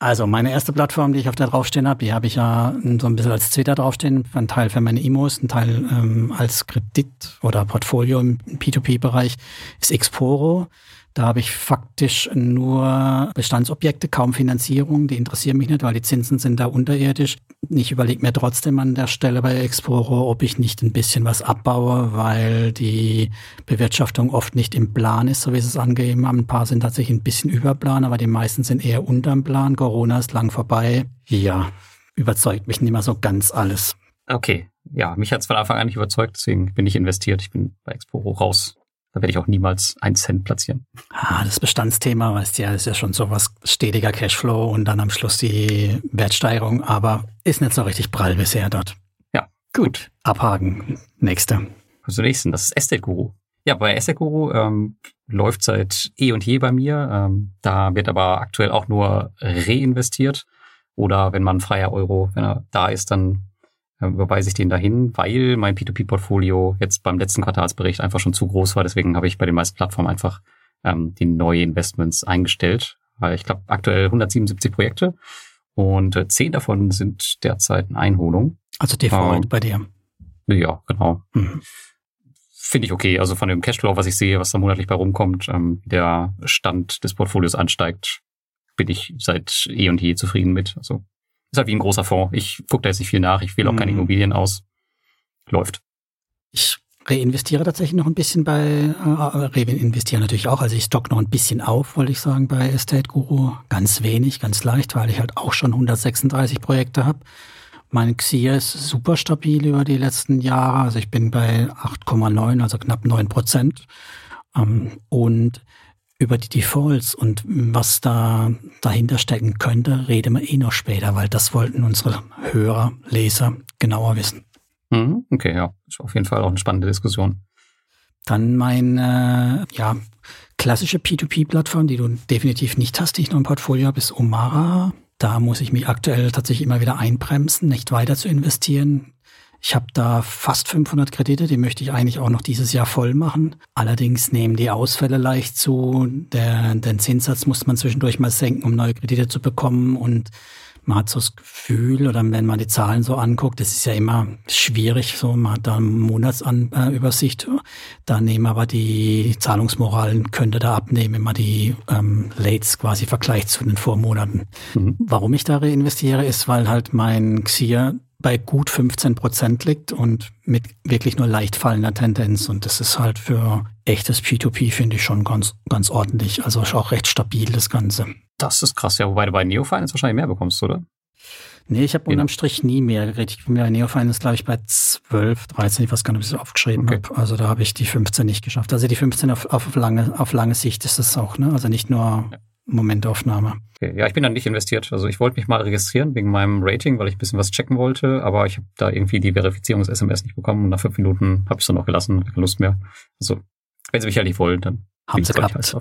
Also meine erste Plattform, die ich auf der draufstehen habe, die habe ich ja so ein bisschen als Twitter draufstehen, ein Teil für meine Imos, ein Teil ähm, als Kredit oder Portfolio im P2P-Bereich, ist Exporo. Da habe ich faktisch nur Bestandsobjekte, kaum Finanzierung. Die interessieren mich nicht, weil die Zinsen sind da unterirdisch. Ich überlege mir trotzdem an der Stelle bei Exporo, ob ich nicht ein bisschen was abbaue, weil die Bewirtschaftung oft nicht im Plan ist, so wie sie es angegeben haben. Ein paar sind tatsächlich ein bisschen über Plan, aber die meisten sind eher unterm Plan. Corona ist lang vorbei. Ja, überzeugt mich nicht mehr so ganz alles. Okay, ja, mich hat es von Anfang an nicht überzeugt, deswegen bin ich investiert. Ich bin bei Exporo raus. Da werde ich auch niemals einen Cent platzieren. Ah, das Bestandsthema, weißt du ja, ist ja schon so was stetiger Cashflow und dann am Schluss die Wertsteigerung, aber ist nicht so richtig prall bisher dort. Ja. Gut, abhaken. Nächste. Also nächsten, das ist Estate Guru. Ja, bei Estate Guru ähm, läuft seit eh und je bei mir. Ähm, da wird aber aktuell auch nur reinvestiert. Oder wenn man freier Euro, wenn er da ist, dann überweise ich den dahin, weil mein P2P-Portfolio jetzt beim letzten Quartalsbericht einfach schon zu groß war. Deswegen habe ich bei den meisten Plattformen einfach ähm, die neue Investments eingestellt. Weil ich glaube, aktuell 177 Projekte und äh, zehn davon sind derzeit in Einholung. Also Default ähm, bei dir. Ja, genau. Mhm. Finde ich okay. Also von dem Cashflow, was ich sehe, was da monatlich bei rumkommt, ähm, der Stand des Portfolios ansteigt, bin ich seit eh und je zufrieden mit. Also ist halt wie ein großer Fonds. Ich gucke da jetzt nicht viel nach. Ich wähle auch mhm. keine Immobilien aus. Läuft. Ich reinvestiere tatsächlich noch ein bisschen bei, äh, reinvestiere natürlich auch, also ich stock noch ein bisschen auf, wollte ich sagen, bei Estate Guru. Ganz wenig, ganz leicht, weil ich halt auch schon 136 Projekte habe. Mein XIA ist super stabil über die letzten Jahre. Also ich bin bei 8,9, also knapp 9 Prozent. Ähm, und über die Defaults und was da dahinter stecken könnte, reden wir eh noch später, weil das wollten unsere Hörer, Leser genauer wissen. Mhm, okay, ja, ist auf jeden Fall auch eine spannende Diskussion. Dann meine ja, klassische P2P-Plattform, die du definitiv nicht hast, die ich noch im Portfolio habe, ist Omara. Da muss ich mich aktuell tatsächlich immer wieder einbremsen, nicht weiter zu investieren. Ich habe da fast 500 Kredite, die möchte ich eigentlich auch noch dieses Jahr voll machen. Allerdings nehmen die Ausfälle leicht zu. Der, den Zinssatz muss man zwischendurch mal senken, um neue Kredite zu bekommen. Und man hat so das Gefühl, oder wenn man die Zahlen so anguckt, das ist ja immer schwierig, so man hat da eine Monatsübersicht, da nehmen aber die Zahlungsmoralen könnte da abnehmen, wenn man die ähm, Lates quasi vergleicht zu den Vormonaten. Mhm. Warum ich da reinvestiere, ist, weil halt mein Xier bei gut 15 Prozent liegt und mit wirklich nur leicht fallender Tendenz. Und das ist halt für echtes P2P, finde ich schon ganz, ganz ordentlich. Also ist auch recht stabil, das Ganze. Das ist krass, ja, wobei du bei Neofinance wahrscheinlich mehr bekommst, oder? Nee, ich habe unterm Strich nie mehr geredet. Ich bin bei Neofinance, glaube ich, bei 12, 13, ich weiß gar nicht, ob ich es aufgeschrieben okay. habe. Also da habe ich die 15 nicht geschafft. Also die 15 auf, auf, lange, auf lange Sicht ist das auch, ne? Also nicht nur ja. Momentaufnahme. Okay. Ja, ich bin da nicht investiert. Also ich wollte mich mal registrieren wegen meinem Rating, weil ich ein bisschen was checken wollte, aber ich habe da irgendwie die Verifizierungs-SMS nicht bekommen und nach fünf Minuten habe ich es dann auch gelassen, keine Lust mehr. Also, wenn sie mich halt nicht wollen, dann haben sie gehabt.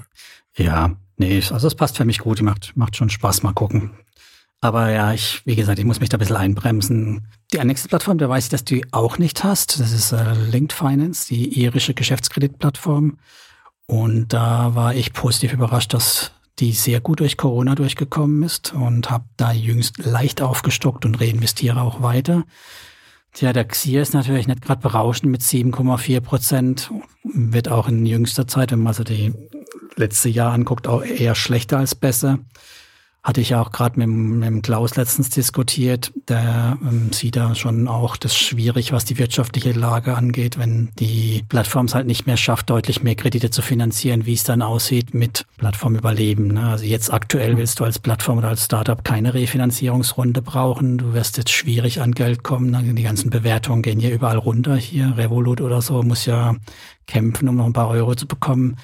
Ja, nee, also es passt für mich gut, macht, macht schon Spaß, mal gucken. Aber ja, ich, wie gesagt, ich muss mich da ein bisschen einbremsen. Die nächste Plattform, da weiß ich, dass du die auch nicht hast. Das ist äh, Linked Finance, die irische Geschäftskreditplattform. Und da war ich positiv überrascht, dass die sehr gut durch Corona durchgekommen ist und habe da jüngst leicht aufgestockt und reinvestiere auch weiter. Tja, der Xier ist natürlich nicht gerade berauschend mit 7,4 Prozent, wird auch in jüngster Zeit, wenn man so die letzte Jahr anguckt, auch eher schlechter als besser. Hatte ich ja auch gerade mit, mit Klaus letztens diskutiert. Der ähm, sieht da schon auch das schwierig, was die wirtschaftliche Lage angeht, wenn die Plattform es halt nicht mehr schafft, deutlich mehr Kredite zu finanzieren, wie es dann aussieht mit Plattformüberleben. Ne? Also jetzt aktuell willst du als Plattform oder als Startup keine Refinanzierungsrunde brauchen. Du wirst jetzt schwierig an Geld kommen. Ne? Die ganzen Bewertungen gehen ja überall runter. Hier Revolut oder so muss ja kämpfen, um noch ein paar Euro zu bekommen.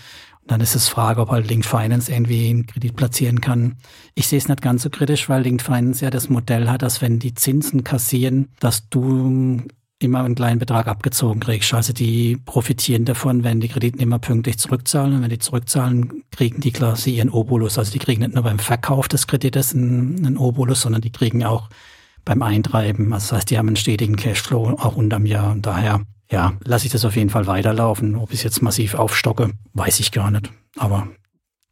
Dann ist es Frage, ob halt Linked Finance irgendwie einen Kredit platzieren kann. Ich sehe es nicht ganz so kritisch, weil Linked Finance ja das Modell hat, dass wenn die Zinsen kassieren, dass du immer einen kleinen Betrag abgezogen kriegst. Also die profitieren davon, wenn die Krediten immer pünktlich zurückzahlen. Und wenn die zurückzahlen, kriegen die quasi ihren Obolus. Also die kriegen nicht nur beim Verkauf des Kredites einen, einen Obolus, sondern die kriegen auch beim Eintreiben. Also das heißt, die haben einen stetigen Cashflow auch unterm Jahr. Und daher ja, lasse ich das auf jeden Fall weiterlaufen. Ob ich es jetzt massiv aufstocke, weiß ich gar nicht. Aber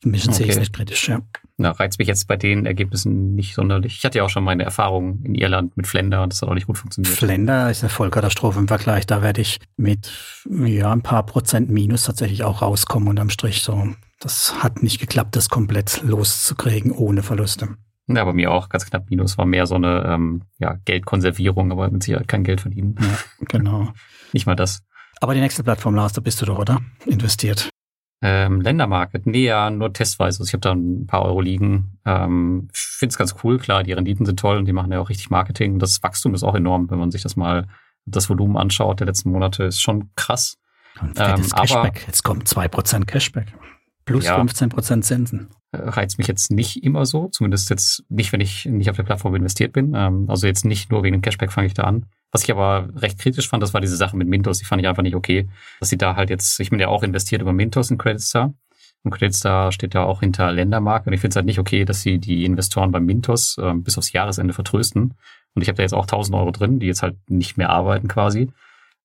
ein bisschen okay. sehe ich es nicht kritisch, ja. Na, reizt mich jetzt bei den Ergebnissen nicht sonderlich. Ich hatte ja auch schon meine Erfahrungen in Irland mit Flender und das hat auch nicht gut funktioniert. Flender ist eine Vollkatastrophe im Vergleich. Da werde ich mit ja, ein paar Prozent Minus tatsächlich auch rauskommen unterm Strich. So, das hat nicht geklappt, das komplett loszukriegen ohne Verluste. Ja, bei mir auch ganz knapp Minus. War mehr so eine ähm, ja, Geldkonservierung, aber mit Sicherheit kein Geld verdienen. Ja, genau. Nicht mal das. Aber die nächste Plattform, Lars, da bist du doch, oder? Investiert. Ähm, Ländermarket, nee, ja, nur testweise. Also ich habe da ein paar Euro liegen. Ähm, ich finde es ganz cool, klar, die Renditen sind toll und die machen ja auch richtig Marketing. Das Wachstum ist auch enorm, wenn man sich das mal, das Volumen anschaut der letzten Monate, ist schon krass. Und ähm, Cashback. Aber, Jetzt kommt zwei Prozent Cashback. Plus ja, 15% Zinsen. Reizt mich jetzt nicht immer so, zumindest jetzt nicht, wenn ich nicht auf der Plattform investiert bin. Ähm, also jetzt nicht nur wegen dem Cashback fange ich da an. Was ich aber recht kritisch fand, das war diese Sache mit Mintos. Die fand ich einfach nicht okay, dass sie da halt jetzt, ich bin ja auch investiert über Mintos in Creditstar. Und Creditstar steht ja auch hinter Ländermark. Und ich finde es halt nicht okay, dass sie die Investoren bei Mintos ähm, bis aufs Jahresende vertrösten. Und ich habe da jetzt auch 1000 Euro drin, die jetzt halt nicht mehr arbeiten quasi.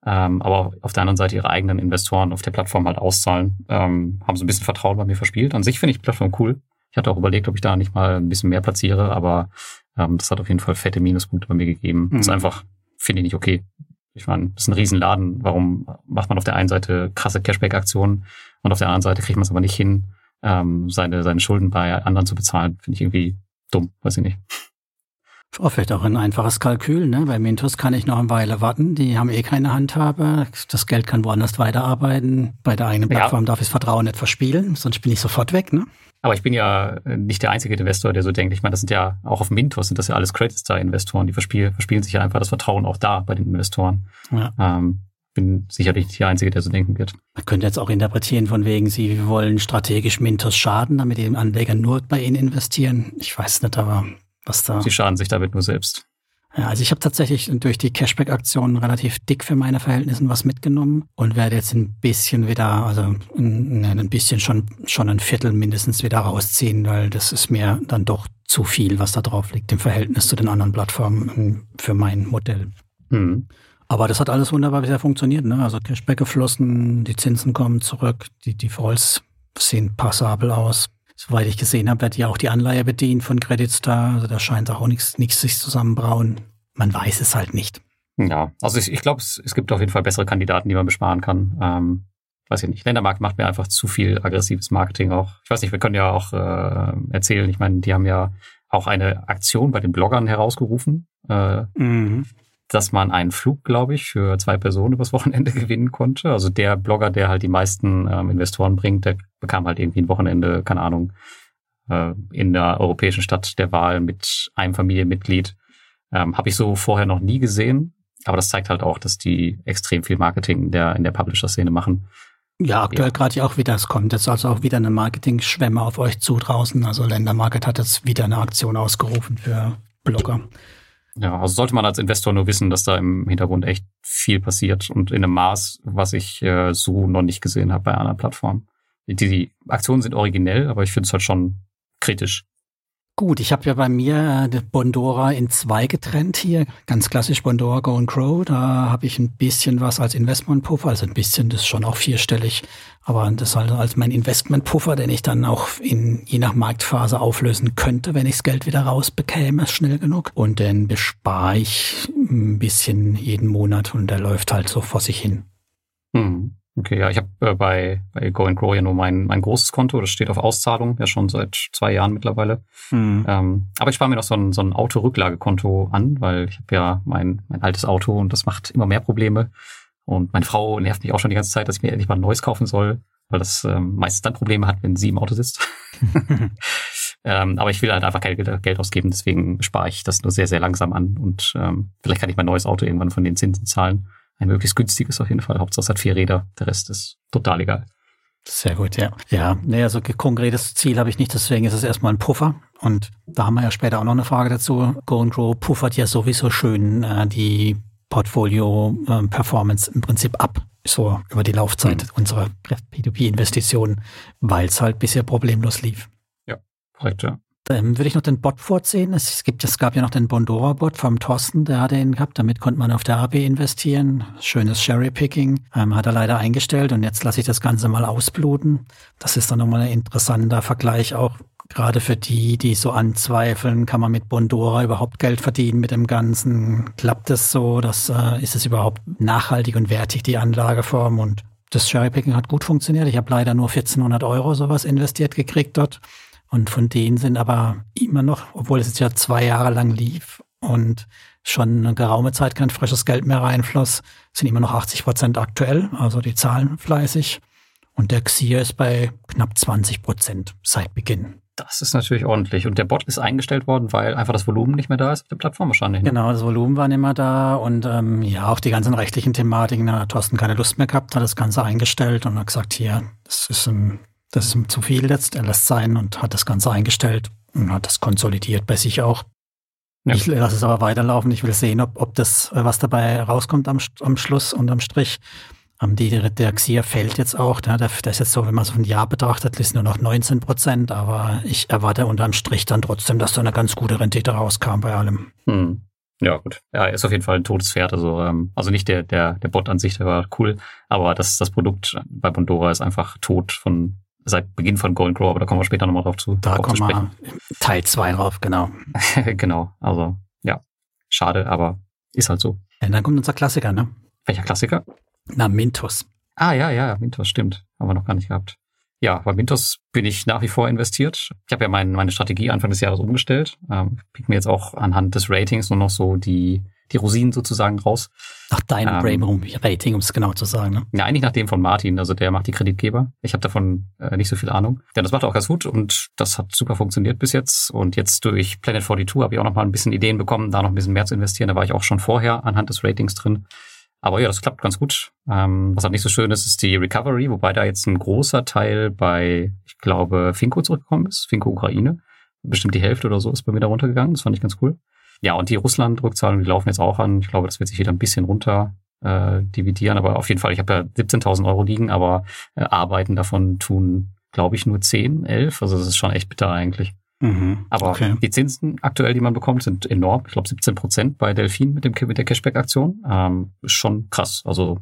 Ähm, aber auf der anderen Seite ihre eigenen Investoren auf der Plattform halt auszahlen, ähm, haben so ein bisschen Vertrauen bei mir verspielt. An sich finde ich die Plattform cool. Ich hatte auch überlegt, ob ich da nicht mal ein bisschen mehr platziere, aber ähm, das hat auf jeden Fall fette Minuspunkte bei mir gegeben. Mhm. Das ist einfach finde ich nicht okay. Ich meine, das ist ein Riesenladen. Warum macht man auf der einen Seite krasse Cashback-Aktionen und auf der anderen Seite kriegt man es aber nicht hin, ähm, seine, seine Schulden bei anderen zu bezahlen? Finde ich irgendwie dumm, weiß ich nicht. Oh, vielleicht auch ein einfaches Kalkül. Ne? Bei Mintos kann ich noch eine Weile warten. Die haben eh keine Handhabe. Das Geld kann woanders weiterarbeiten. Bei der eigenen Plattform ja. darf ich das Vertrauen nicht verspielen, sonst bin ich sofort weg. Ne? Aber ich bin ja nicht der einzige Investor, der so denkt. Ich meine, das sind ja auch auf Mintos sind das ja alles Credit Star Investoren. Die verspielen, verspielen sich ja einfach das Vertrauen auch da bei den Investoren. Ja. Ähm, bin sicherlich nicht der Einzige, der so denken wird. Man könnte jetzt auch interpretieren von wegen, Sie wollen strategisch Mintos schaden, damit die Anleger nur bei Ihnen investieren. Ich weiß nicht, aber was da. Sie schaden sich damit nur selbst. Ja, also ich habe tatsächlich durch die Cashback-Aktionen relativ dick für meine Verhältnisse was mitgenommen und werde jetzt ein bisschen wieder, also ein, ein bisschen schon, schon ein Viertel mindestens wieder rausziehen, weil das ist mir dann doch zu viel, was da drauf liegt im Verhältnis zu den anderen Plattformen für mein Modell. Mhm. Aber das hat alles wunderbar bisher funktioniert. Ne? Also Cashback geflossen, die Zinsen kommen zurück, die Defaults sehen passabel aus. Soweit ich gesehen habe, wird ja auch die Anleihe bedient von Credit Star. Also da scheint auch nichts, nichts sich zusammenbrauen. Man weiß es halt nicht. Ja, also ich, ich glaube, es, es gibt auf jeden Fall bessere Kandidaten, die man besparen kann. Ähm, weiß ich nicht. Ländermarkt macht mir einfach zu viel aggressives Marketing auch. Ich weiß nicht, wir können ja auch äh, erzählen. Ich meine, die haben ja auch eine Aktion bei den Bloggern herausgerufen. Äh, mhm dass man einen Flug, glaube ich, für zwei Personen übers Wochenende gewinnen konnte. Also der Blogger, der halt die meisten ähm, Investoren bringt, der bekam halt irgendwie ein Wochenende, keine Ahnung, äh, in der europäischen Stadt der Wahl mit einem Familienmitglied. Ähm, Habe ich so vorher noch nie gesehen. Aber das zeigt halt auch, dass die extrem viel Marketing in der, in der Publisher-Szene machen. Ja, aktuell ja. gerade ja auch wieder, es kommt jetzt also auch wieder eine Marketing-Schwemme auf euch zu draußen. Also Ländermarket hat jetzt wieder eine Aktion ausgerufen für Blogger. Ja, also sollte man als Investor nur wissen, dass da im Hintergrund echt viel passiert und in einem Maß, was ich äh, so noch nicht gesehen habe bei einer Plattform. Die, die Aktionen sind originell, aber ich finde es halt schon kritisch. Gut, ich habe ja bei mir äh, Bondora in zwei getrennt hier. Ganz klassisch Bondora Go and Grow. Da habe ich ein bisschen was als Investmentpuffer, also ein bisschen, das ist schon auch vierstellig. Aber das halt als mein Investmentpuffer, den ich dann auch in je nach Marktphase auflösen könnte, wenn ich das Geld wieder rausbekäme, schnell genug. Und den bespare ich ein bisschen jeden Monat und der läuft halt so vor sich hin. Hm. Okay, ja, ich habe äh, bei, bei Go and Grow ja nur mein, mein großes Konto, das steht auf Auszahlung, ja schon seit zwei Jahren mittlerweile. Mhm. Ähm, aber ich spare mir noch so ein, so ein Autorücklagekonto an, weil ich habe ja mein, mein altes Auto und das macht immer mehr Probleme. Und meine Frau nervt mich auch schon die ganze Zeit, dass ich mir endlich mal ein neues kaufen soll, weil das ähm, meistens dann Probleme hat, wenn sie im Auto sitzt. ähm, aber ich will halt einfach kein Geld ausgeben, deswegen spare ich das nur sehr, sehr langsam an. Und ähm, vielleicht kann ich mein neues Auto irgendwann von den Zinsen zahlen ein möglichst günstiges auf jeden Fall. Hauptsache es hat vier Räder, der Rest ist total egal. Sehr gut, ja. Ja, nee, also konkretes Ziel habe ich nicht, deswegen ist es erstmal ein Puffer. Und da haben wir ja später auch noch eine Frage dazu. Go and Grow puffert ja sowieso schön äh, die Portfolio-Performance ähm, im Prinzip ab, so über die Laufzeit mhm. unserer P2P-Investitionen, weil es halt bisher problemlos lief. Ja, korrekt, ja. Ähm, würde ich noch den Bot vorziehen. Es, gibt, es gab ja noch den Bondora-Bot vom Thorsten, der hatte ihn gehabt. Damit konnte man auf der AB investieren. Schönes Cherry-Picking. Ähm, hat er leider eingestellt und jetzt lasse ich das Ganze mal ausbluten. Das ist dann nochmal ein interessanter Vergleich auch gerade für die, die so anzweifeln, kann man mit Bondora überhaupt Geld verdienen mit dem Ganzen? Klappt es so? Das, äh, ist es überhaupt nachhaltig und wertig, die Anlageform? Und das Cherry-Picking hat gut funktioniert. Ich habe leider nur 1400 Euro sowas investiert gekriegt dort. Und von denen sind aber immer noch, obwohl es jetzt ja zwei Jahre lang lief und schon eine geraume Zeit kein frisches Geld mehr reinfloss, sind immer noch 80 Prozent aktuell, also die zahlen fleißig. Und der XIR ist bei knapp 20 Prozent seit Beginn. Das ist natürlich ordentlich. Und der Bot ist eingestellt worden, weil einfach das Volumen nicht mehr da ist auf der Plattform wahrscheinlich. Ne? Genau, das Volumen war nicht mehr da und ähm, ja, auch die ganzen rechtlichen Thematiken. Da hat Thorsten keine Lust mehr gehabt, hat das Ganze eingestellt und hat gesagt, hier, das ist ein das ist ihm zu viel jetzt. Er lässt sein und hat das Ganze eingestellt und hat das konsolidiert bei sich auch. Ja. Ich lasse es aber weiterlaufen. Ich will sehen, ob, ob das, was dabei rauskommt am, am Schluss und am Strich. Um, die, der Xia fällt jetzt auch. Der, der ist jetzt so, wenn man so ein Jahr betrachtet, ist nur noch 19 Prozent. Aber ich erwarte unterm Strich dann trotzdem, dass da eine ganz gute Rendite rauskam bei allem. Hm. Ja, gut. Ja, er ist auf jeden Fall ein totes Pferd. Also, ähm, also nicht der, der, der Bot an sich, der war cool, aber das, das Produkt bei Bondora ist einfach tot von seit Beginn von Golden Grow, aber da kommen wir später nochmal drauf zu. Da kommen wir Teil 2 drauf, genau. genau, also ja, schade, aber ist halt so. Ja, dann kommt unser Klassiker, ne? Welcher Klassiker? Na, Mintos. Ah, ja, ja, Mintos, stimmt. Haben wir noch gar nicht gehabt. Ja, bei Mintos bin ich nach wie vor investiert. Ich habe ja mein, meine Strategie Anfang des Jahres umgestellt. Ähm, pick mir jetzt auch anhand des Ratings nur noch so die, die Rosinen sozusagen raus. Nach deinem ähm, Rating, um es genau zu sagen. Ne? Ja, eigentlich nach dem von Martin, also der macht die Kreditgeber. Ich habe davon äh, nicht so viel Ahnung. Ja, das macht auch ganz gut und das hat super funktioniert bis jetzt. Und jetzt durch Planet 42 habe ich auch noch mal ein bisschen Ideen bekommen, da noch ein bisschen mehr zu investieren. Da war ich auch schon vorher anhand des Ratings drin. Aber ja, das klappt ganz gut. Ähm, was halt nicht so schön ist, ist die Recovery, wobei da jetzt ein großer Teil bei, ich glaube, Finko zurückgekommen ist, Finko Ukraine. Bestimmt die Hälfte oder so ist bei mir da runtergegangen. Das fand ich ganz cool. Ja, und die Russland-Rückzahlungen, die laufen jetzt auch an. Ich glaube, das wird sich wieder ein bisschen runter äh, dividieren. Aber auf jeden Fall, ich habe ja 17.000 Euro liegen, aber äh, Arbeiten davon tun, glaube ich, nur 10, 11. Also das ist schon echt bitter eigentlich. Mhm, Aber okay. die Zinsen aktuell, die man bekommt, sind enorm. Ich glaube 17 Prozent bei Delfin mit, dem, mit der Cashback-Aktion. Ähm, ist schon krass. Also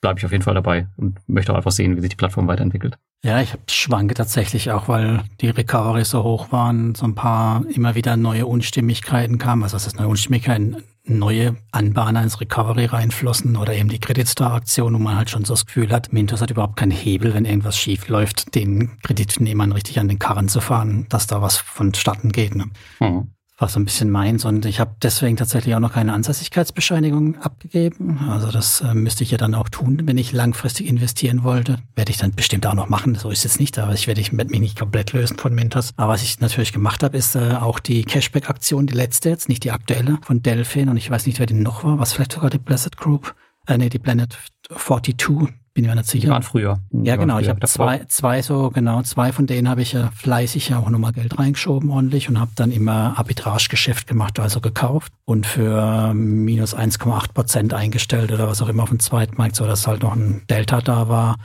bleibe ich auf jeden Fall dabei und möchte auch einfach sehen, wie sich die Plattform weiterentwickelt. Ja, ich schwanke tatsächlich auch, weil die Recovery so hoch waren, so ein paar immer wieder neue Unstimmigkeiten kamen. Also was ist neue Unstimmigkeiten? Neue Anbahner ins Recovery reinflossen oder eben die Credit Star Aktion, wo man halt schon so das Gefühl hat, Mintos hat überhaupt keinen Hebel, wenn irgendwas schief läuft, den Kreditnehmern richtig an den Karren zu fahren, dass da was vonstatten geht. Ne? Mhm war so ein bisschen meins und ich habe deswegen tatsächlich auch noch keine Ansässigkeitsbescheinigung abgegeben. Also das äh, müsste ich ja dann auch tun, wenn ich langfristig investieren wollte. Werde ich dann bestimmt auch noch machen, so ist es nicht, aber ich werde ich mich nicht komplett lösen von Mintos. Aber was ich natürlich gemacht habe, ist äh, auch die Cashback-Aktion, die letzte jetzt, nicht die aktuelle, von Delphin und ich weiß nicht, wer die noch war, was vielleicht sogar die Blessed Group, äh, nee, die Planet 42, bin mir nicht sicher. Die waren früher. Die ja, genau. Früher. Ich habe zwei, zwei so, genau, zwei von denen habe ich ja fleißig ja auch nochmal Geld reingeschoben ordentlich und habe dann immer Arbitragegeschäft gemacht, also gekauft und für minus 1,8 Prozent eingestellt oder was auch immer auf dem Zweitmarkt, so dass halt noch ein Delta da war.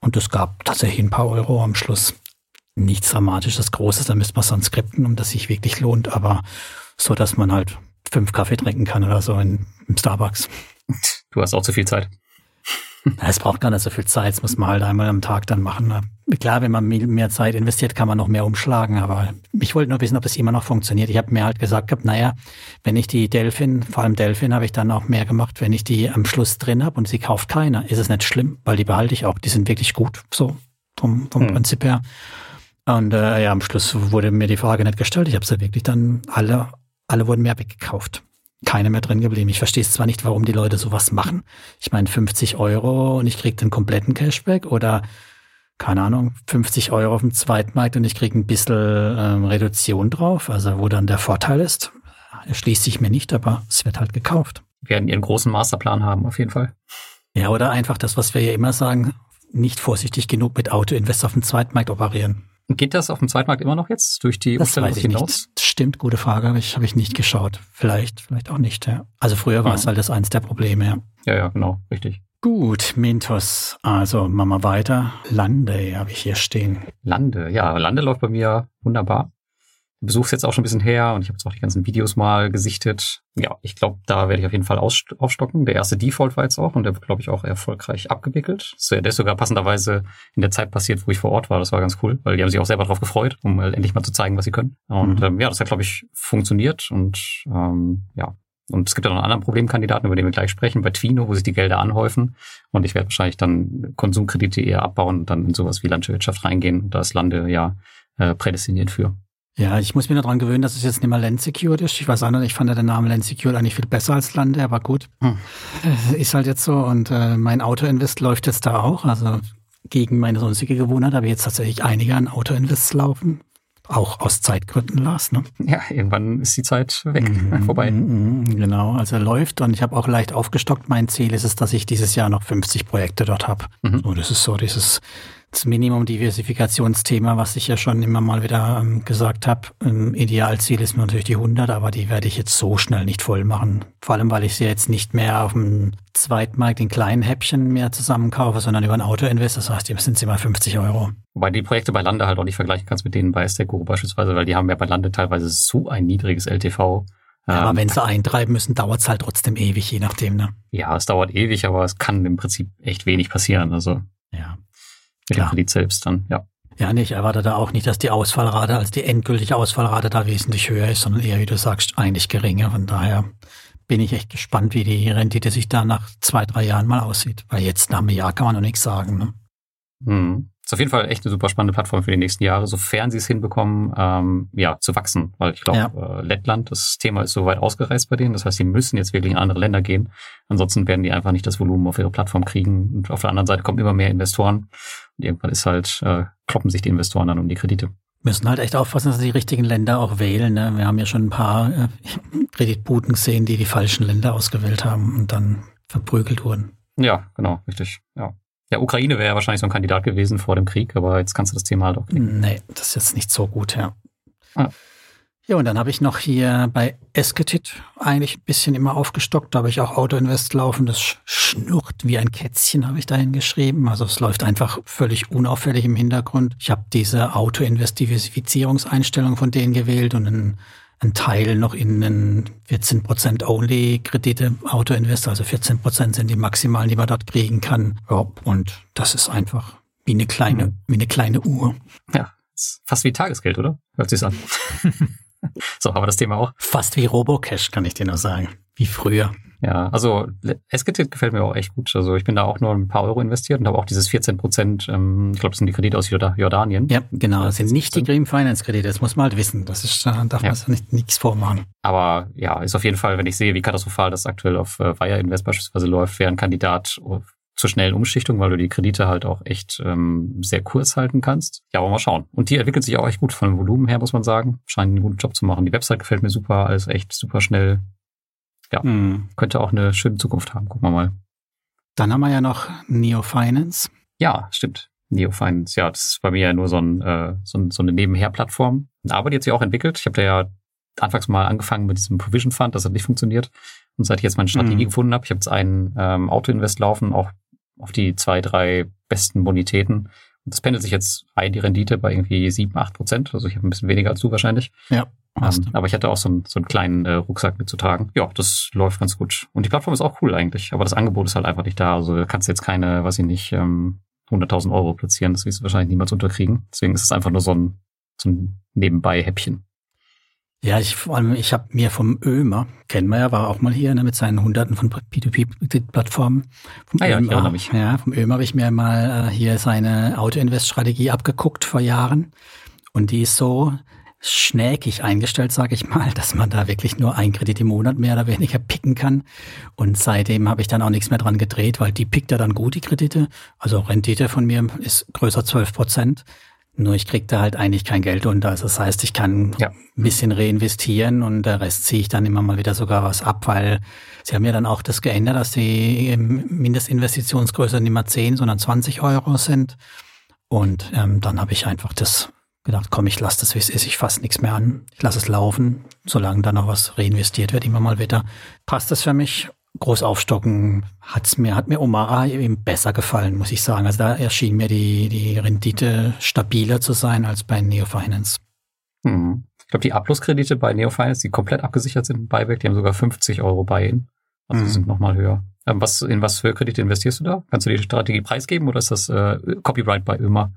Und es gab tatsächlich ein paar Euro am Schluss. Nichts Dramatisches, Großes, da müsste man sonst skripten, um das sich wirklich lohnt, aber so, dass man halt fünf Kaffee trinken kann oder so in, im Starbucks. Du hast auch zu viel Zeit. Es braucht gar nicht so viel Zeit, das muss man halt einmal am Tag dann machen. Ne? Klar, wenn man mehr Zeit investiert, kann man noch mehr umschlagen, aber ich wollte nur wissen, ob das immer noch funktioniert. Ich habe mir halt gesagt gehabt, naja, wenn ich die Delfin, vor allem Delfin habe ich dann auch mehr gemacht, wenn ich die am Schluss drin habe und sie kauft keiner, ist es nicht schlimm, weil die behalte ich auch. Die sind wirklich gut, so vom, vom hm. Prinzip her. Und äh, ja, am Schluss wurde mir die Frage nicht gestellt. Ich habe sie wirklich dann alle, alle wurden mehr weggekauft keine mehr drin geblieben. Ich verstehe es zwar nicht, warum die Leute sowas machen. Ich meine 50 Euro und ich kriege den kompletten Cashback oder keine Ahnung, 50 Euro auf dem Zweitmarkt und ich kriege ein bisschen ähm, Reduktion drauf, also wo dann der Vorteil ist. Erschließt sich mir nicht, aber es wird halt gekauft. Wir werden ihren großen Masterplan haben, auf jeden Fall. Ja, oder einfach das, was wir ja immer sagen, nicht vorsichtig genug mit Auto-Invest auf dem Zweitmarkt operieren. Geht das auf dem Zweitmarkt immer noch jetzt durch die das Umstellung hinaus? Nicht. Stimmt, gute Frage, habe ich, hab ich nicht geschaut. Vielleicht, vielleicht auch nicht, ja. Also früher war ja. es halt das eins der Probleme, ja. Ja, ja, genau, richtig. Gut, Mintos. Also machen wir weiter. Lande habe ich hier stehen. Lande, ja, Lande läuft bei mir wunderbar. Besuch ist jetzt auch schon ein bisschen her und ich habe jetzt auch die ganzen Videos mal gesichtet. Ja, ich glaube, da werde ich auf jeden Fall aufstocken. Der erste Default war jetzt auch und der wird, glaube ich, auch erfolgreich abgewickelt. Der ist sogar passenderweise in der Zeit passiert, wo ich vor Ort war. Das war ganz cool, weil die haben sich auch selber darauf gefreut, um endlich mal zu zeigen, was sie können. Und mhm. ähm, ja, das hat, glaube ich, funktioniert und ähm, ja, und es gibt ja noch einen anderen Problemkandidaten, über den wir gleich sprechen, bei Twino, wo sich die Gelder anhäufen. Und ich werde wahrscheinlich dann Konsumkredite eher abbauen und dann in sowas wie Landwirtschaft reingehen. Und da ist Lande ja äh, prädestiniert für. Ja, ich muss mir daran gewöhnen, dass es jetzt nicht mehr Land Secured ist. Ich weiß auch nicht, ich fand ja den Namen Land Secured eigentlich viel besser als Lande, aber gut. Hm. Äh, ist halt jetzt so und äh, mein Autoinvest läuft jetzt da auch. Also gegen meine sonstige Gewohnheit habe ich jetzt tatsächlich einige an Autoinvests laufen. Auch aus Zeitgründen, Lars, ne? Ja, irgendwann ist die Zeit weg, mhm, vorbei. Mhm, mhm, genau, also läuft und ich habe auch leicht aufgestockt. Mein Ziel ist es, dass ich dieses Jahr noch 50 Projekte dort habe. Mhm. So, das ist so dieses das Minimum-Diversifikationsthema, was ich ja schon immer mal wieder ähm, gesagt habe. Ähm, Idealziel ist mir natürlich die 100, aber die werde ich jetzt so schnell nicht voll machen. Vor allem, weil ich sie jetzt nicht mehr auf dem Zweitmarkt in kleinen Häppchen mehr zusammenkaufe, sondern über ein Auto-Invest. Das heißt, die sind immer 50 Euro. Wobei die Projekte bei Lande halt auch nicht vergleichen kannst mit denen bei Stecco beispielsweise, weil die haben ja bei Lande teilweise so ein niedriges LTV. Ja, aber ähm, wenn sie eintreiben müssen, dauert es halt trotzdem ewig, je nachdem. Ne? Ja, es dauert ewig, aber es kann im Prinzip echt wenig passieren. Also ja. Klar. Kredit selbst dann, ja. Ja, nee, ich erwarte da auch nicht, dass die Ausfallrate, also die endgültige Ausfallrate da wesentlich höher ist, sondern eher, wie du sagst, eigentlich geringer. Von daher bin ich echt gespannt, wie die Rendite sich da nach zwei, drei Jahren mal aussieht. Weil jetzt nach einem Jahr kann man noch nichts sagen. Ne? Hm. Auf jeden Fall echt eine super spannende Plattform für die nächsten Jahre, sofern sie es hinbekommen, ähm, ja, zu wachsen. Weil ich glaube, ja. äh, Lettland, das Thema ist so weit ausgereist bei denen. Das heißt, sie müssen jetzt wirklich in andere Länder gehen. Ansonsten werden die einfach nicht das Volumen auf ihre Plattform kriegen. Und auf der anderen Seite kommen immer mehr Investoren. Und irgendwann ist halt, äh, kloppen sich die Investoren dann um die Kredite müssen halt echt aufpassen, dass sie die richtigen Länder auch wählen. Ne? Wir haben ja schon ein paar äh, Kreditbuden gesehen, die die falschen Länder ausgewählt haben und dann verprügelt wurden. Ja, genau, richtig. Ja. Ja, Ukraine wäre ja wahrscheinlich so ein Kandidat gewesen vor dem Krieg, aber jetzt kannst du das Thema halt auch knicken. Nee, das ist jetzt nicht so gut, ja. Ah. Ja, und dann habe ich noch hier bei Esketit eigentlich ein bisschen immer aufgestockt. Da habe ich auch Autoinvest laufen. Das schnurrt wie ein Kätzchen, habe ich dahin geschrieben. Also es läuft einfach völlig unauffällig im Hintergrund. Ich habe diese Autoinvest-Diversifizierungseinstellung von denen gewählt und ein ein Teil noch in einen 14% Only Kredite Autoinvest, also 14% sind die maximalen, die man dort kriegen kann. Ja, und das ist einfach wie eine kleine, mhm. wie eine kleine Uhr. Ja, fast wie Tagesgeld, oder? Hört sich's an. so, aber das Thema auch. Fast wie Robocash, kann ich dir noch sagen. Wie früher. Ja, also Esketit gefällt mir auch echt gut. Also ich bin da auch nur ein paar Euro investiert und habe auch dieses 14 Prozent, ähm, ich glaube, das sind die Kredite aus Jordanien. Ja, genau. Das sind nicht die Green Finance Kredite. Das muss man halt wissen. Das ist, da darf ja. man nicht, nichts vormachen. Aber ja, ist auf jeden Fall, wenn ich sehe, wie katastrophal das aktuell auf äh, Wire Invest beispielsweise läuft, wäre ein Kandidat zur schnellen Umschichtung, weil du die Kredite halt auch echt ähm, sehr kurz halten kannst. Ja, aber mal schauen. Und die entwickelt sich auch echt gut von dem Volumen her, muss man sagen. Scheint einen guten Job zu machen. Die Website gefällt mir super, alles echt super schnell ja, mhm. könnte auch eine schöne Zukunft haben. Gucken wir mal. Dann haben wir ja noch Neo Finance. Ja, stimmt. Neo Finance, ja, das ist bei mir ja nur so, ein, äh, so, ein, so eine Nebenher-Plattform. Aber die hat sich auch entwickelt. Ich habe da ja anfangs mal angefangen mit diesem Provision Fund, das hat nicht funktioniert. Und seit ich jetzt meine Strategie mhm. gefunden habe, ich habe jetzt einen ähm, Autoinvest laufen, auch auf die zwei, drei besten Bonitäten. Das pendelt sich jetzt ein, die Rendite bei irgendwie sieben, acht Prozent. Also ich habe ein bisschen weniger als du wahrscheinlich. Ja. Ähm, aber ich hatte auch so, einen, so einen kleinen äh, Rucksack mitzutragen. Ja, das läuft ganz gut. Und die Plattform ist auch cool eigentlich, aber das Angebot ist halt einfach nicht da. Also da kannst du jetzt keine, weiß ich nicht, ähm, 100.000 Euro platzieren. Das wirst du wahrscheinlich niemals unterkriegen. Deswegen ist es einfach nur so ein, so ein Nebenbei-Häppchen. Ja, ich vor allem, ich habe mir vom Ömer, kennen wir ja, war auch mal hier ne, mit seinen Hunderten von P2P-Plattformen. Ah ja, Ömer, ich erinnere mich. Ja, vom Ömer habe ich mir mal äh, hier seine Auto-Invest-Strategie abgeguckt vor Jahren. Und die ist so, schnäkig eingestellt, sage ich mal, dass man da wirklich nur ein Kredit im Monat mehr oder weniger picken kann. Und seitdem habe ich dann auch nichts mehr dran gedreht, weil die pickt ja dann gut, die Kredite. Also Rendite von mir ist größer 12 Prozent. Nur ich krieg da halt eigentlich kein Geld unter. Also das heißt, ich kann ja. ein bisschen reinvestieren und der Rest ziehe ich dann immer mal wieder sogar was ab, weil sie haben ja dann auch das geändert, dass die Mindestinvestitionsgröße nicht mehr 10, sondern 20 Euro sind. Und ähm, dann habe ich einfach das gedacht, komm, ich lasse das, wie es ist, ich fasse nichts mehr an, ich lasse es laufen, solange da noch was reinvestiert wird, immer mal wieder. Passt das für mich? Groß aufstocken hat's mir, hat mir Omara eben besser gefallen, muss ich sagen. Also da erschien mir die, die Rendite stabiler zu sein als bei Neofinance. Hm. Ich glaube, die A-Plus-Kredite bei Neofinance, die komplett abgesichert sind im Buyback, die haben sogar 50 Euro bei ihnen. Also mhm. sind nochmal höher. Ähm, was, in was für Kredite investierst du da? Kannst du die Strategie preisgeben oder ist das äh, Copyright bei Ömer?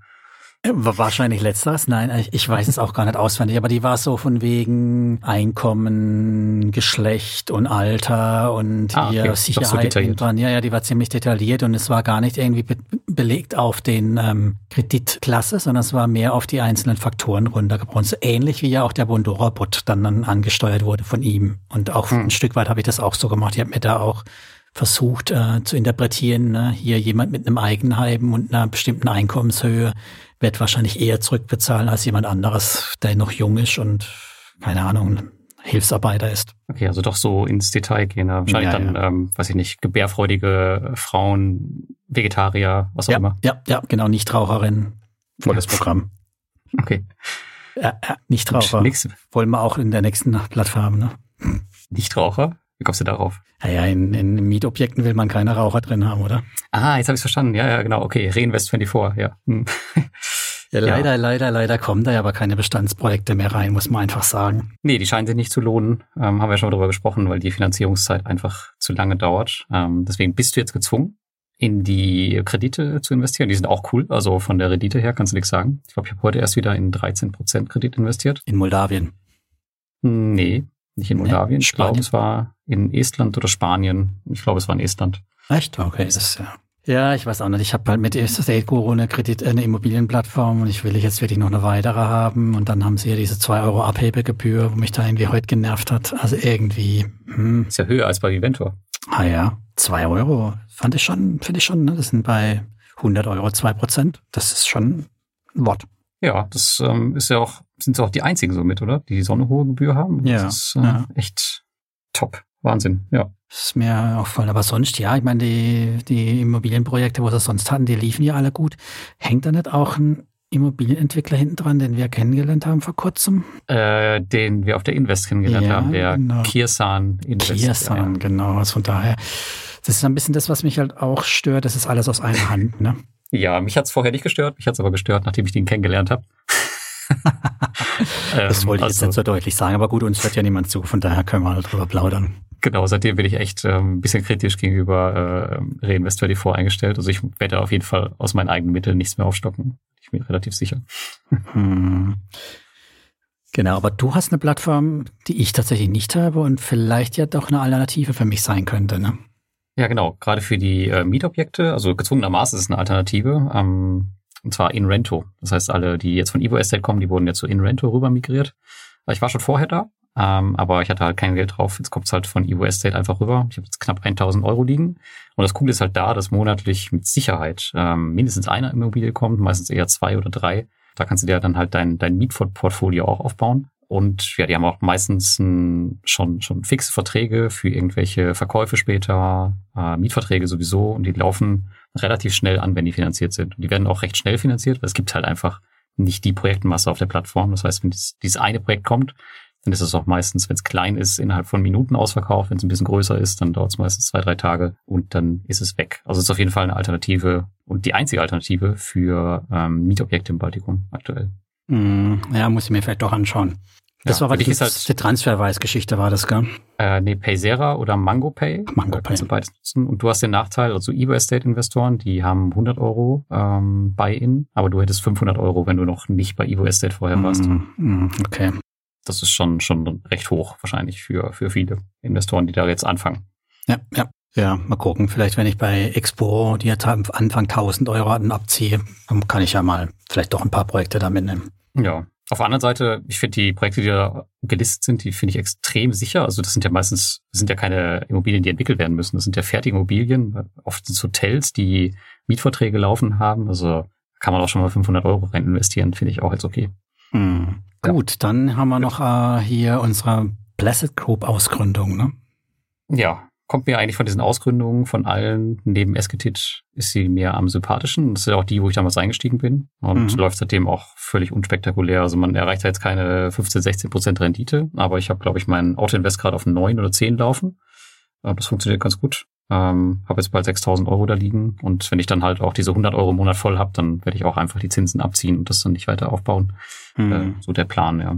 Wahrscheinlich letzteres. Nein, ich weiß es auch gar nicht auswendig, aber die war so von wegen Einkommen, Geschlecht und Alter und ah, okay. Sicherheit so dran. Ja, ja, die war ziemlich detailliert und es war gar nicht irgendwie be belegt auf den ähm, Kreditklasse, sondern es war mehr auf die einzelnen Faktoren runtergebrochen. So ähnlich wie ja auch der Bondora-Bot dann, dann angesteuert wurde von ihm. Und auch hm. ein Stück weit habe ich das auch so gemacht. Ich habe mir da auch versucht äh, zu interpretieren, ne? hier jemand mit einem Eigenheim und einer bestimmten Einkommenshöhe wird wahrscheinlich eher zurückbezahlen als jemand anderes, der noch jung ist und keine Ahnung, Hilfsarbeiter ist. Okay, also doch so ins Detail gehen. Wahrscheinlich ja, dann, ja. Ähm, weiß ich nicht, gebärfreudige Frauen, Vegetarier, was auch ja, immer. Ja, ja, genau, Nichtraucherin. Volles Programm. Okay. Nichtraucher. Wollen wir auch in der nächsten Plattform, ne? Nichtraucher? Wie kommst du darauf? Naja, in, in Mietobjekten will man keine Raucher drin haben, oder? Ah, jetzt habe ich verstanden. Ja, ja, genau. Okay, Reinvest 24, ja. Hm. Ja, leider, ja. leider, leider kommen da ja aber keine Bestandsprojekte mehr rein, muss man einfach sagen. Nee, die scheinen sich nicht zu lohnen. Ähm, haben wir schon darüber gesprochen, weil die Finanzierungszeit einfach zu lange dauert. Ähm, deswegen bist du jetzt gezwungen, in die Kredite zu investieren. Die sind auch cool. Also von der Rendite her kannst du nichts sagen. Ich glaube, ich habe heute erst wieder in 13% Kredit investiert. In Moldawien? Nee, nicht in Moldawien. Nee, ich glaube, es war in Estland oder Spanien. Ich glaube, es war in Estland. Echt? Okay, das ist ja. Ja, ich weiß auch nicht. Ich habe halt mit Estate Guru eine Kredit, eine Immobilienplattform und ich will jetzt wirklich noch eine weitere haben. Und dann haben sie ja diese zwei Euro Abhebegebühr, wo mich da irgendwie heute genervt hat. Also irgendwie. Hm. Ist ja höher als bei Viventor. Ah ja, zwei Euro. Fand ich schon, finde ich schon. Ne? Das sind bei 100 Euro zwei Prozent. Das ist schon ein Wort. Ja, das ähm, ist ja auch, sind sie auch die einzigen so mit, oder? Die so eine hohe Gebühr haben. Ja. Das ist äh, ja. echt top. Wahnsinn, ja. Das ist mir auffallen. Aber sonst, ja, ich meine, die, die Immobilienprojekte, wo sie sonst hatten, die liefen ja alle gut. Hängt da nicht auch ein Immobilienentwickler hinten dran, den wir kennengelernt haben vor kurzem? Äh, den wir auf der Invest kennengelernt Ja, haben, der genau. Kirsan Invest. Kirsan, Ja. genau. Also von daher, das ist ein bisschen das, was mich halt auch stört. Das ist alles aus einer Hand, ne? ja, mich hat's vorher nicht gestört, mich hat's aber gestört, nachdem ich den kennengelernt habe. Das Ähm, wollte ich also, jetzt nicht so deutlich sagen, aber gut, uns hört ja niemand zu, von daher können wir halt drüber plaudern. Genau, seitdem bin ich echt ähm, ein bisschen kritisch gegenüber äh, Reinvestor.tv eingestellt. Also ich werde auf jeden Fall aus meinen eigenen Mitteln nichts mehr aufstocken. Ich bin relativ sicher. Hm. Genau, aber du hast eine Plattform, die ich tatsächlich nicht habe und vielleicht ja doch eine Alternative für mich sein könnte, ne? Ja, genau. Gerade für die äh, Mietobjekte, also gezwungenermaßen ist es eine Alternative. Ähm, und zwar InRento. Das heißt, alle, die jetzt von Evo Estate kommen, die wurden jetzt zu InRento rüber migriert. Ich war schon vorher da, ähm, aber ich hatte halt kein Geld drauf. Jetzt kommt es halt von Evo Estate einfach rüber. Ich habe jetzt knapp 1000 Euro liegen. Und das Coole ist halt da, dass monatlich mit Sicherheit ähm, mindestens einer Immobilie kommt, meistens eher zwei oder drei. Da kannst du dir dann halt dein, dein Mietportfolio auch aufbauen. Und ja, die haben auch meistens ein, schon, schon fixe Verträge für irgendwelche Verkäufe später, äh, Mietverträge sowieso. Und die laufen relativ schnell an, wenn die finanziert sind. Und die werden auch recht schnell finanziert, weil es gibt halt einfach nicht die Projektmasse auf der Plattform. Das heißt, wenn dieses, dieses eine Projekt kommt, dann ist es auch meistens, wenn es klein ist, innerhalb von Minuten ausverkauft. Wenn es ein bisschen größer ist, dann dauert es meistens zwei, drei Tage und dann ist es weg. Also es ist auf jeden Fall eine Alternative und die einzige Alternative für ähm, Mietobjekte im Baltikum aktuell. Hm, ja, muss ich mir vielleicht doch anschauen. Das Ja, war ist halt- die Transferwise-Geschichte, war das, gell? Äh, nee, Paysera oder MangoPay. MangoPay. Kannst du beides nutzen. Und du hast den Nachteil, also Evo Estate Investoren, die haben 100 Euro ähm, Buy-in, aber du hättest 500 Euro, wenn du noch nicht bei Evo Estate vorher warst. Hm, hm, okay. Das ist schon, schon recht hoch wahrscheinlich für, für viele Investoren, die da jetzt anfangen. Ja, ja. Ja, mal gucken. Vielleicht, wenn ich bei Expo, die jetzt am Anfang 1000 Euro hatten, abziehe, dann kann ich ja mal vielleicht doch ein paar Projekte da mitnehmen. Ja. Auf der anderen Seite, ich finde die Projekte, die da gelistet sind, die finde ich extrem sicher. Also das sind ja meistens, das sind ja keine Immobilien, die entwickelt werden müssen. Das sind ja fertige Immobilien. Oft sind es Hotels, die Mietverträge laufen haben. Also kann man auch schon mal 500 Euro rein investieren, finde ich auch jetzt okay. Hm. Ja. Gut, dann haben wir noch äh, hier unsere Blessed Group Ausgründung, ne? Ja, kommt mir eigentlich von diesen Ausgründungen von allen, neben Esketit ist sie mir am sympathischen. Das ist ja auch die, wo ich damals eingestiegen bin und Mhm. läuft seitdem auch völlig unspektakulär. Also man erreicht da jetzt keine 15, 16 Prozent Rendite, aber ich habe, glaube ich, meinen Autoinvest gerade auf 9 oder 10 laufen. Das funktioniert ganz gut. Ähm, habe jetzt bald 6.000 Euro da liegen und wenn ich dann halt auch diese 100 Euro im Monat voll habe, dann werde ich auch einfach die Zinsen abziehen und das dann nicht weiter aufbauen. Hm. Äh, so der Plan, ja.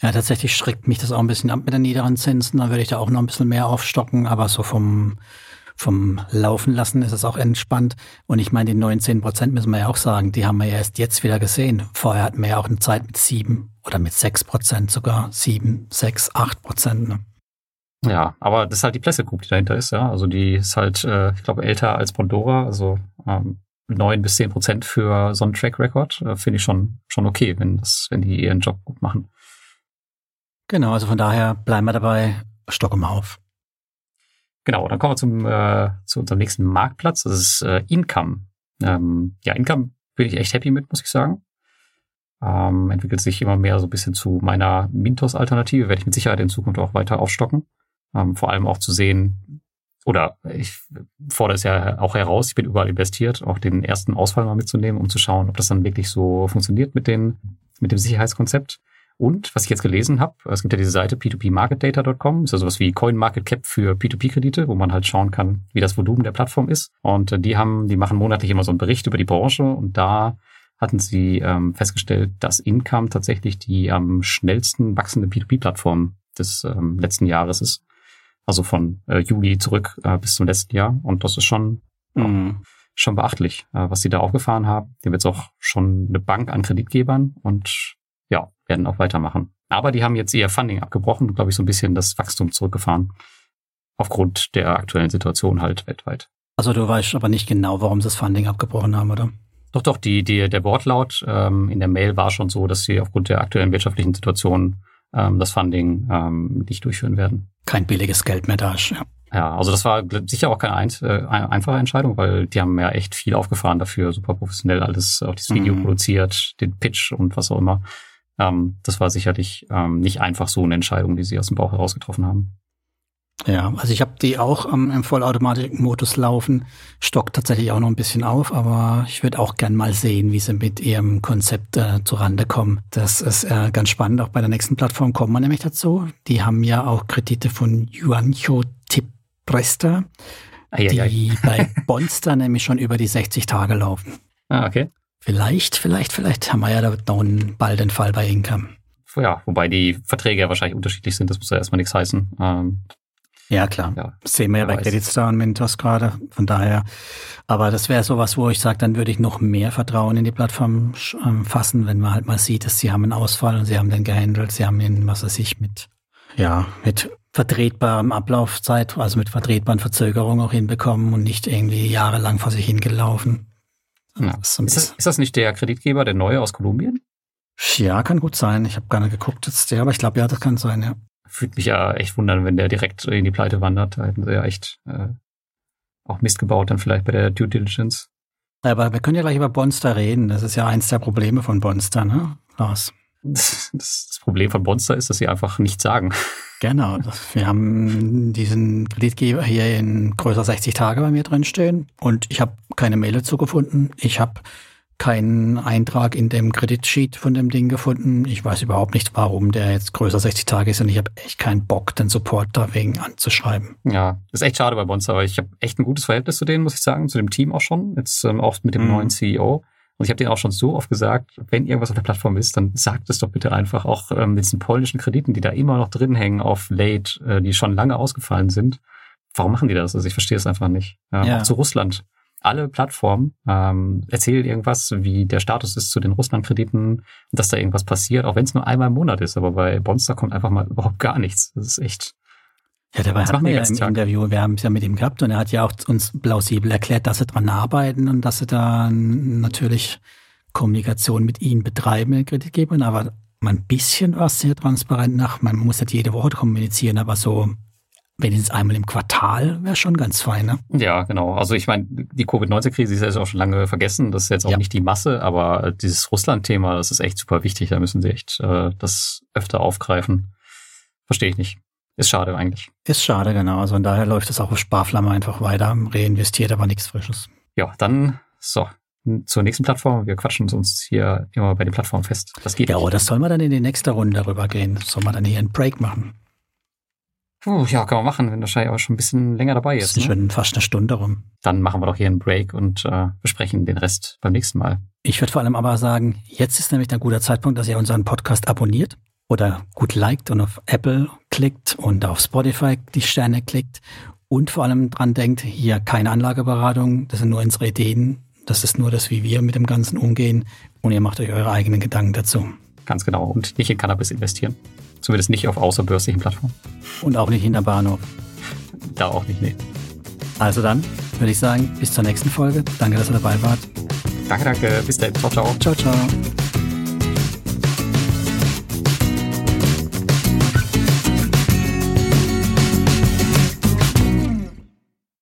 Ja, tatsächlich schreckt mich das auch ein bisschen ab mit den niederen Zinsen. Da würde ich da auch noch ein bisschen mehr aufstocken, aber so vom, vom Laufen lassen ist es auch entspannt. Und ich meine, die 19 Prozent müssen wir ja auch sagen, die haben wir ja erst jetzt wieder gesehen. Vorher hatten wir ja auch eine Zeit mit sieben oder mit sechs Prozent sogar. Sieben, sechs, acht Prozent. Ne? Ja, aber das ist halt die Placid Group, die dahinter ist, ja. Also die ist halt, äh, ich glaube, älter als Pandora, also ähm, neun bis zehn Prozent für so einen Track Record, äh, finde ich schon, schon okay, wenn das, wenn die ihren Job gut machen. Genau, also von daher bleiben wir dabei, Stock im auf. Genau, dann kommen wir zum, äh, zu unserem nächsten Marktplatz, das ist äh, Income. Ähm, ja, Income bin ich echt happy mit, muss ich sagen. Ähm, entwickelt sich immer mehr so ein bisschen zu meiner Mintos-Alternative, werde ich mit Sicherheit in Zukunft auch weiter aufstocken. Ähm, vor allem auch zu sehen, oder ich fordere es ja auch heraus, ich bin überall investiert, auch den ersten Ausfall mal mitzunehmen, um zu schauen, ob das dann wirklich so funktioniert mit, den, mit dem Sicherheitskonzept. Und was ich jetzt gelesen habe, es gibt ja diese Seite p2pmarketdata.com, ist ja sowas wie CoinMarketCap für P2P-Kredite, wo man halt schauen kann, wie das Volumen der Plattform ist. Und äh, die haben, die machen monatlich immer so einen Bericht über die Branche und da hatten sie ähm, festgestellt, dass Income tatsächlich die am schnellsten wachsende P2P-Plattform des ähm, letzten Jahres ist. Also von äh, Juli zurück äh, bis zum letzten Jahr. Und das ist schon, Mhm. schon beachtlich, äh, was sie da aufgefahren haben. Die haben jetzt auch schon eine Bank an Kreditgebern und ja, werden auch weitermachen. Aber die haben jetzt ihr Funding abgebrochen und, glaube ich, so ein bisschen das Wachstum zurückgefahren. Aufgrund der aktuellen Situation halt weltweit. Also du weißt aber nicht genau, warum sie das Funding abgebrochen haben, oder? Doch, doch, die, die, der Wortlaut ähm, in der Mail war schon so, dass sie aufgrund der aktuellen wirtschaftlichen Situation ähm, das Funding ähm, nicht durchführen werden. Kein billiges Geld mehr da ist, ja. Ja, also das war sicher auch keine ein, äh, einfache Entscheidung, weil die haben ja echt viel aufgefahren dafür, super professionell alles, auch das Video mhm. produziert, den Pitch und was auch immer. Ähm, das war sicherlich ähm, nicht einfach so eine Entscheidung, die sie aus dem Bauch heraus getroffen haben. Ja, also ich habe die auch ähm, im Vollautomatik-Modus laufen, stockt tatsächlich auch noch ein bisschen auf, aber ich würde auch gern mal sehen, wie sie mit ihrem Konzept äh, zurande kommen. Das ist äh, ganz spannend. Auch bei der nächsten Plattform kommen wir nämlich dazu. Die haben ja auch Kredite von Yuancho Tipresta, die bei Bonster nämlich schon über die 60 Tage laufen. Ah, okay. Vielleicht, vielleicht, vielleicht haben wir ja da noch bald den Fall bei Income. Ja, wobei die Verträge ja wahrscheinlich unterschiedlich sind, das muss ja erstmal nichts heißen. Ähm, ja, klar. Ja, Sehen wir ja bei Credit Star und Mentos gerade. Von daher. Aber das wäre sowas, wo ich sage, dann würde ich noch mehr Vertrauen in die Plattform ähm, fassen, wenn man halt mal sieht, dass sie haben einen Ausfall und sie haben den gehandelt, sie haben ihn, was weiß ich, mit, ja, mit vertretbarem Ablaufzeit, also mit vertretbaren Verzögerungen auch hinbekommen und nicht irgendwie jahrelang vor sich hingelaufen. Ja. Ist, das, ist, das, nicht der Kreditgeber, der neue aus Kolumbien? Ja, kann gut sein. Ich habe gar nicht geguckt jetzt der, aber ich glaube, ja, das kann sein, ja würde mich ja echt wundern, wenn der direkt in die Pleite wandert. Da hätten sie ja echt äh, auch Mist gebaut, dann vielleicht bei der Due Diligence. Aber wir können ja gleich über Bonster reden. Das ist ja eins der Probleme von Bonster, ne? Lars. Das, das Problem von Bonster ist, dass sie einfach nichts sagen. Genau. Wir haben diesen Kreditgeber hier in größer 60 Tage bei mir drin stehen und ich habe keine Mail dazu gefunden. Ich habe keinen Eintrag in dem Kreditsheet von dem Ding gefunden. Ich weiß überhaupt nicht, warum der jetzt größer 60 Tage ist und ich habe echt keinen Bock, den Support da wegen anzuschreiben. Ja, ist echt schade bei Bonster, aber ich habe echt ein gutes Verhältnis zu denen, muss ich sagen, zu dem Team auch schon, jetzt ähm, auch mit dem mhm. neuen CEO. Und ich habe denen auch schon so oft gesagt, wenn irgendwas auf der Plattform ist, dann sagt es doch bitte einfach auch ähm, mit diesen polnischen Krediten, die da immer noch drin hängen auf Late, äh, die schon lange ausgefallen sind. Warum machen die das? Also ich verstehe es einfach nicht. Ähm, ja. Auch zu Russland alle Plattformen ähm, erzählen irgendwas, wie der Status ist zu den Russland-Krediten, dass da irgendwas passiert, auch wenn es nur einmal im Monat ist. Aber bei Bonster kommt einfach mal überhaupt gar nichts. Das ist echt. Ja, dabei hat mir ja im Tag. Interview, wir haben es ja mit ihm gehabt und er hat ja auch uns plausibel erklärt, dass sie dran arbeiten und dass sie da natürlich Kommunikation mit ihnen betreiben, den Kreditgebern, aber ein bisschen was sehr transparent nach. Man muss nicht jede Woche kommunizieren, aber so wenigstens einmal im Quartal wäre schon ganz fein, ne? Ja, genau. Also ich meine, die Covid-19-Krise ist ja jetzt auch schon lange vergessen. Das ist jetzt auch ja. nicht die Masse, aber dieses Russland-Thema, das ist echt super wichtig. Da müssen sie echt äh, das öfter aufgreifen. Verstehe ich nicht. Ist schade eigentlich. Ist schade, genau. Also von daher läuft es auch auf Sparflamme einfach weiter, reinvestiert aber nichts Frisches. Ja, dann so. Zur nächsten Plattform. Wir quatschen uns hier immer bei den Plattformen fest. Das geht. Ja, aber das soll man dann in die nächste Runde rübergehen. Soll man dann hier einen Break machen? Puh, ja, kann man machen, wenn wahrscheinlich auch schon ein bisschen länger dabei ist. ist ne? schon fast eine Stunde rum. Dann machen wir doch hier einen Break und äh, besprechen den Rest beim nächsten Mal. Ich würde vor allem aber sagen, jetzt ist nämlich ein guter Zeitpunkt, dass ihr unseren Podcast abonniert oder gut liked und auf Apple klickt und auf Spotify die Sterne klickt und vor allem dran denkt, hier keine Anlageberatung, das sind nur unsere Ideen, das ist nur das, wie wir mit dem Ganzen umgehen und ihr macht euch eure eigenen Gedanken dazu. Ganz genau und nicht in Cannabis investieren. Zumindest nicht auf außerbörslichen Plattformen. Und auch nicht hinter Bahnhof. Da auch nicht, nee. Also dann würde ich sagen, bis zur nächsten Folge. Danke, dass ihr dabei wart. Danke, danke. Bis dann. Ciao, ciao. Ciao, ciao.